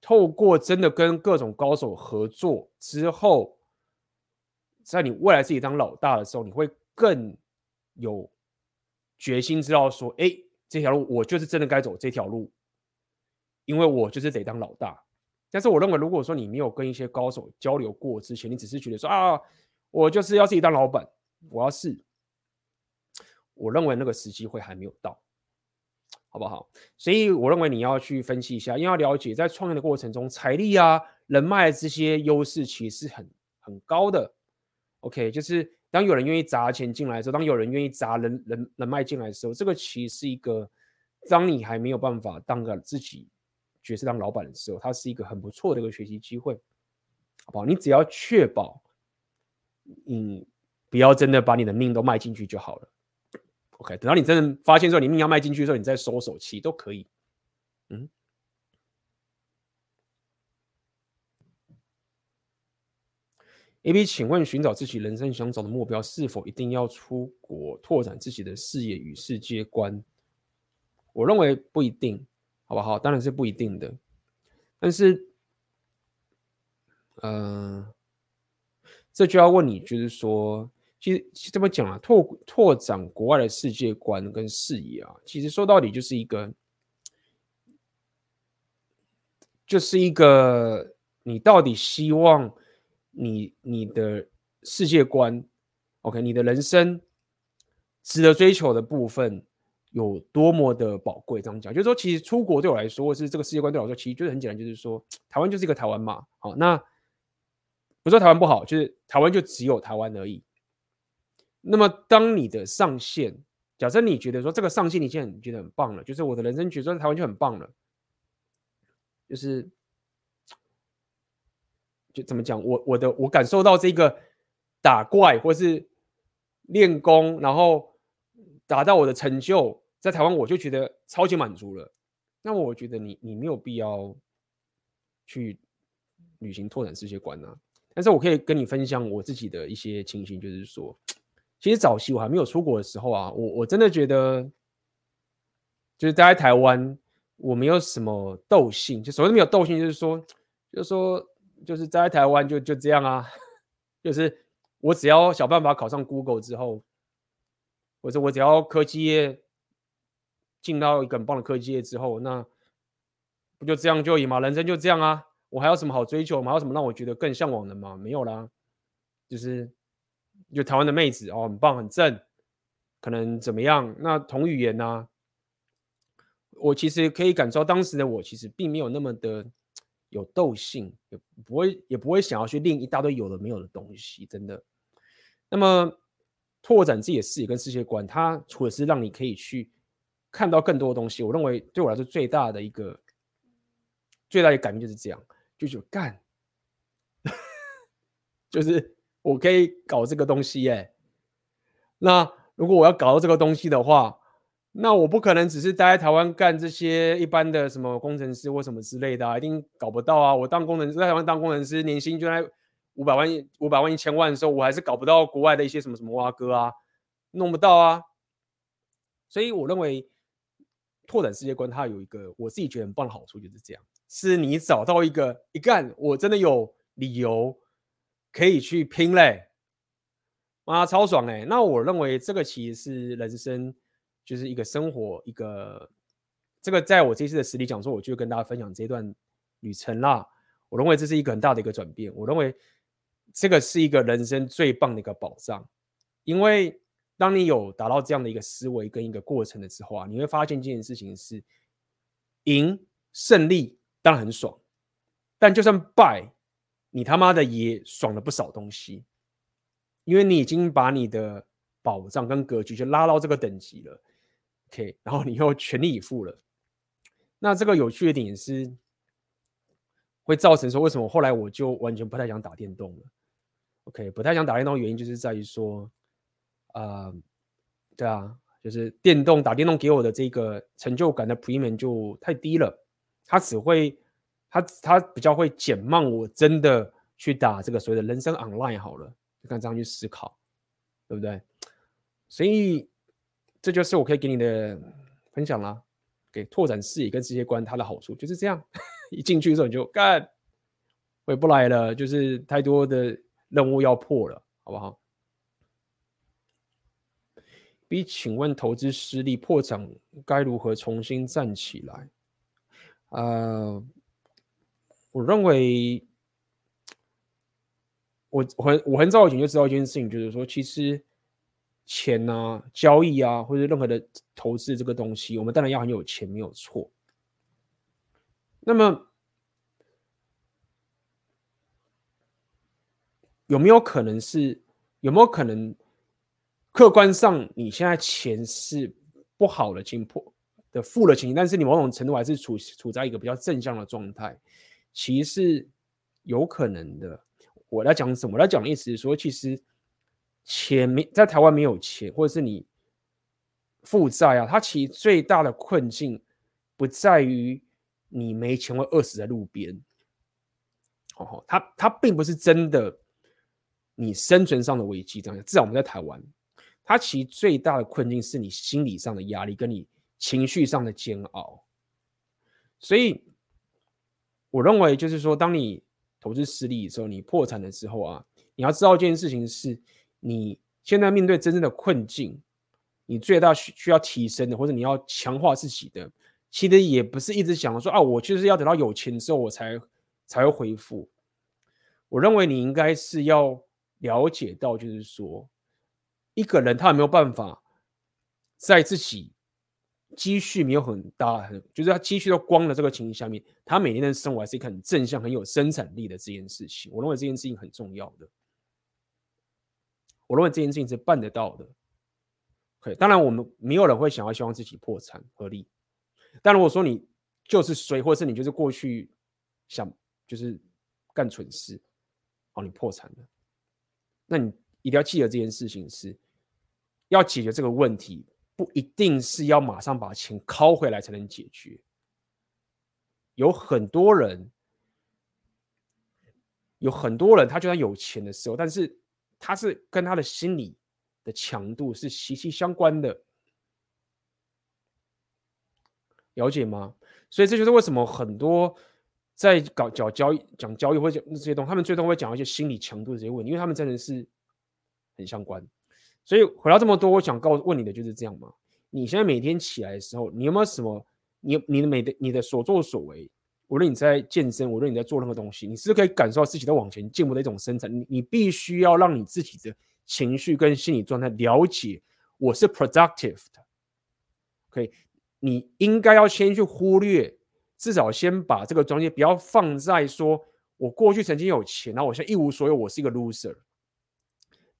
透过真的跟各种高手合作之后，在你未来自己当老大的时候，你会更有决心，知道说，哎，这条路我就是真的该走这条路，因为我就是得当老大。但是我认为，如果说你没有跟一些高手交流过之前，你只是觉得说啊，我就是要自己当老板，我要试。我认为那个时机会还没有到，好不好？所以我认为你要去分析一下，因为要了解在创业的过程中，财力啊、人脉这些优势其实是很很高的。OK，就是当有人愿意砸钱进来的时候，当有人愿意砸人人人脉进来的时候，这个其实是一个，当你还没有办法当个自己角色当老板的时候，它是一个很不错的一个学习机会，好不好？你只要确保，你不要真的把你的命都卖进去就好了。OK，等到你真的发现说你命要迈进去的时候，你再收手气都可以。嗯，AB，请问寻找自己人生想找的目标，是否一定要出国拓展自己的视野与世界观？我认为不一定，好不好？当然是不一定的。但是，嗯、这就要问你，就是说。其实这么讲啊，拓拓展国外的世界观跟视野啊，其实说到底就是一个，就是一个你到底希望你你的世界观，OK，你的人生值得追求的部分有多么的宝贵？这样讲，就是说，其实出国对我来说，或是这个世界观对我来说，其实就是很简单，就是说，台湾就是一个台湾嘛。好，那不说台湾不好，就是台湾就只有台湾而已。那么，当你的上限，假设你觉得说这个上限你现在觉得很棒了，就是我的人生觉得在台湾就很棒了，就是就怎么讲，我我的我感受到这个打怪或是练功，然后达到我的成就，在台湾我就觉得超级满足了。那我觉得你你没有必要去旅行拓展世界观啊。但是我可以跟你分享我自己的一些情形，就是说。其实早期我还没有出国的时候啊，我我真的觉得，就是待在台湾，我没有什么斗性。就所谓没有斗性，就是说，就是说，就是待在台湾就就这样啊。就是我只要想办法考上 Google 之后，或者我只要科技业进到一个很棒的科技业之后，那不就这样就已吗？人生就这样啊。我还有什么好追求吗？还有什么让我觉得更向往的吗？没有啦，就是。就台湾的妹子哦，很棒很正，可能怎么样？那同语言呢、我其实可以感受到当时的我其实并没有那么的有斗性，也不会也不会想要去练一大堆有的没有的东西，真的。那么拓展自己的视野跟世界观，它除了是让你可以去看到更多的东西，我认为对我来说最大的一个最大的改变就是这样，就是干，就是。我可以搞这个东西耶，那如果我要搞到这个东西的话，那我不可能只是待在台湾干这些一般的什么工程师或什么之类的啊，一定搞不到啊！我当工程师，在台湾当工程师，年薪就在五百万、五百万、一千万的时候，我还是搞不到国外的一些什么什么挖哥啊，弄不到啊。所以我认为拓展世界观，它有一个我自己觉得很棒的好处，就是这样，是你找到一个一干，我真的有理由可以去拼嘞，哇，超爽哎！那我认为这个其实是人生，就是一个生活，一个这个在我这次的实体讲座，我就跟大家分享这段旅程啦。我认为这是一个很大的一个转变，我认为这个是一个人生最棒的一个保障，因为。当你有达到这样的一个思维跟一个过程的时候啊，你会发现这件事情是赢胜利当然很爽，但就算败，你他妈的也爽了不少东西，因为你已经把你的宝藏跟格局就拉到这个等级了，OK，然后你又全力以赴了。那这个有趣的点是，会造成说为什么后来我就完全不太想打电动了，OK，不太想打电动原因就是在于说。啊、呃，对啊，就是电动打电动给我的这个成就感的 premium 就太低了，它只会，它它比较会减慢我真的去打这个所谓的人生 online 好了，就看这样去思考，对不对？所以这就是我可以给你的分享啦，给拓展视野跟世界观它的好处就是这样，一进去的时候你就干，回不来了，就是太多的任务要破了，好不好？B，请问投资失利破产该如何重新站起来？呃，我认为我很我很早以前就知道一件事情，就是说，其实钱啊、交易啊，或者任何的投资这个东西，我们当然要很有钱，没有错。那么有没有可能是有没有可能？客观上，你现在钱是不好的情况的负的情形，但是你某种程度还是处处在一个比较正向的状态，其实是有可能的。我在讲什么？我在讲的意思是说，其实钱没在台湾没有钱，或者是你负债啊，它其实最大的困境不在于你没钱会饿死在路边。哦，它它并不是真的你生存上的危机，这样至少我们在台湾。它其实最大的困境是你心理上的压力，跟你情绪上的煎熬。所以，我认为就是说，当你投资失利的时候，你破产的时候啊，你要知道一件事情是，你现在面对真正的困境，你最大需需要提升的，或者你要强化自己的，其实也不是一直想说啊，我就是要等到有钱之后我才才会恢复。我认为你应该是要了解到，就是说。一个人他有没有办法在自己积蓄没有很大，很就是他积蓄都光了这个情形下面，他每天的生活还是一个很正向、很有生产力的这件事情。我认为这件事情很重要的，我认为这件事情是办得到的。OK，当然我们没有人会想要希望自己破产合理。但如果说你就是衰，或者是你就是过去想就是干蠢事，哦，你破产了，那你一定要记得这件事情是。要解决这个问题，不一定是要马上把钱拷回来才能解决。有很多人，有很多人，他就算有钱的时候，但是他是跟他的心理的强度是息息相关的，了解吗？所以这就是为什么很多在搞讲交易、讲交易或者这些东西，他们最终会讲一些心理强度的这些问题，因为他们真的是很相关。所以回到这么多，我想告问你的就是这样嘛？你现在每天起来的时候，你有没有什么？你你的每的你的所作所为，无论你在健身，无论你在做任何东西，你是可以感受到自己在往前进步的一种生产？你你必须要让你自己的情绪跟心理状态了解，我是 productive 的。OK，你应该要先去忽略，至少先把这个东西不要放在说我过去曾经有钱，然后我现在一无所有，我是一个 loser。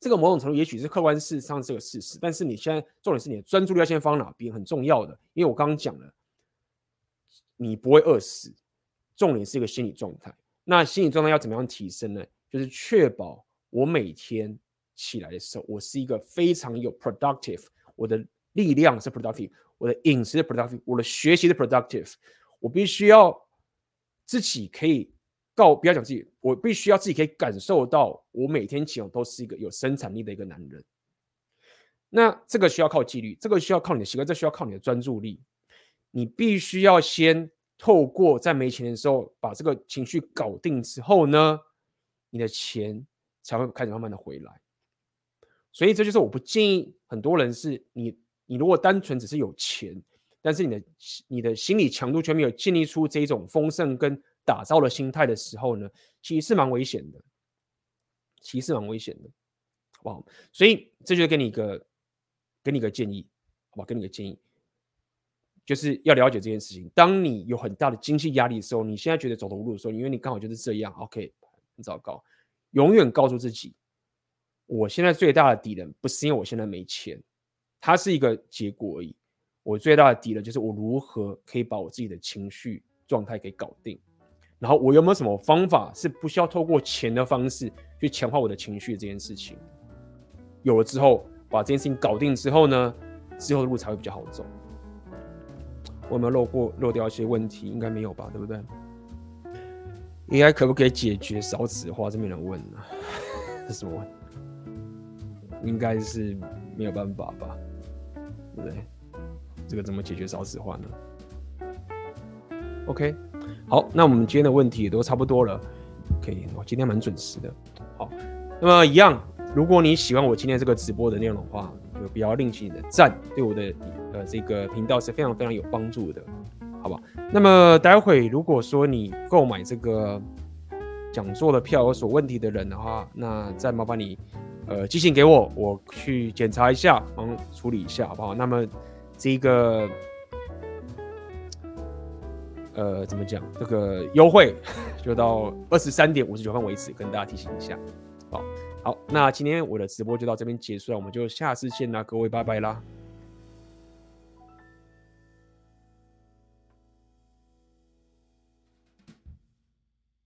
这个某种程度也许是客观事实上这个事实，但是你现在重点是你的专注力要先放哪边，很重要的。因为我刚刚讲了，你不会饿死，重点是一个心理状态。那心理状态要怎么样提升呢？就是确保我每天起来的时候，我是一个非常有 productive，我的力量是 productive，我的饮食是 productive，我的学习是 productive，我必须要自己可以告不要讲自己，我必须要自己可以感受到，我每天起床都是一个有生产力的一个男人。那这个需要靠纪律，这个需要靠你的习惯，这需要靠你的专注力。你必须要先透过在没钱的时候把这个情绪搞定之后呢，你的钱才会开始慢慢的回来。所以这就是我不建议很多人是你，你如果单纯只是有钱，但是你的你的心理强度却没有建立出这种丰盛跟打造的心态的时候呢，其实是蛮危险的，其实是蛮危险的，好不好？所以这就给你一个。给你一个建议，好吧？给你个建议，就是要了解这件事情。当你有很大的经济压力的时候，你现在觉得走投无路的时候，因为你刚好就是这样，OK，很糟糕。永远告诉自己，我现在最大的敌人不是因为我现在没钱，它是一个结果而已。我最大的敌人就是我如何可以把我自己的情绪状态给搞定。然后我有没有什么方法是不需要透过钱的方式去强化我的情绪这件事情？有了之后。把这件事情搞定之后呢，之后的路才会比较好走。我有没有漏过漏掉一些问题？应该没有吧，对不对应该可不可以解决少子化？这没人问呢、啊，这什么问？应该是没有办法吧，对不对？这个怎么解决少子化呢？OK，好，那我们今天的问题也都差不多了。可以我今天蛮准时的。好，那么一样。如果你喜欢我今天这个直播的内容的话，就不要吝惜你的赞，对我的呃这个频道是非常非常有帮助的，好吧？那么待会如果说你购买这个讲座的票有所问题的人的话，那再麻烦你呃寄信给我，我去检查一下，帮处理一下，好不好？那么这个呃怎么讲？这个优惠 就到二十三点五十九分为止，跟大家提醒一下，好。好，那今天我的直播就到这边结束了，我们就下次见啦，各位，拜拜啦。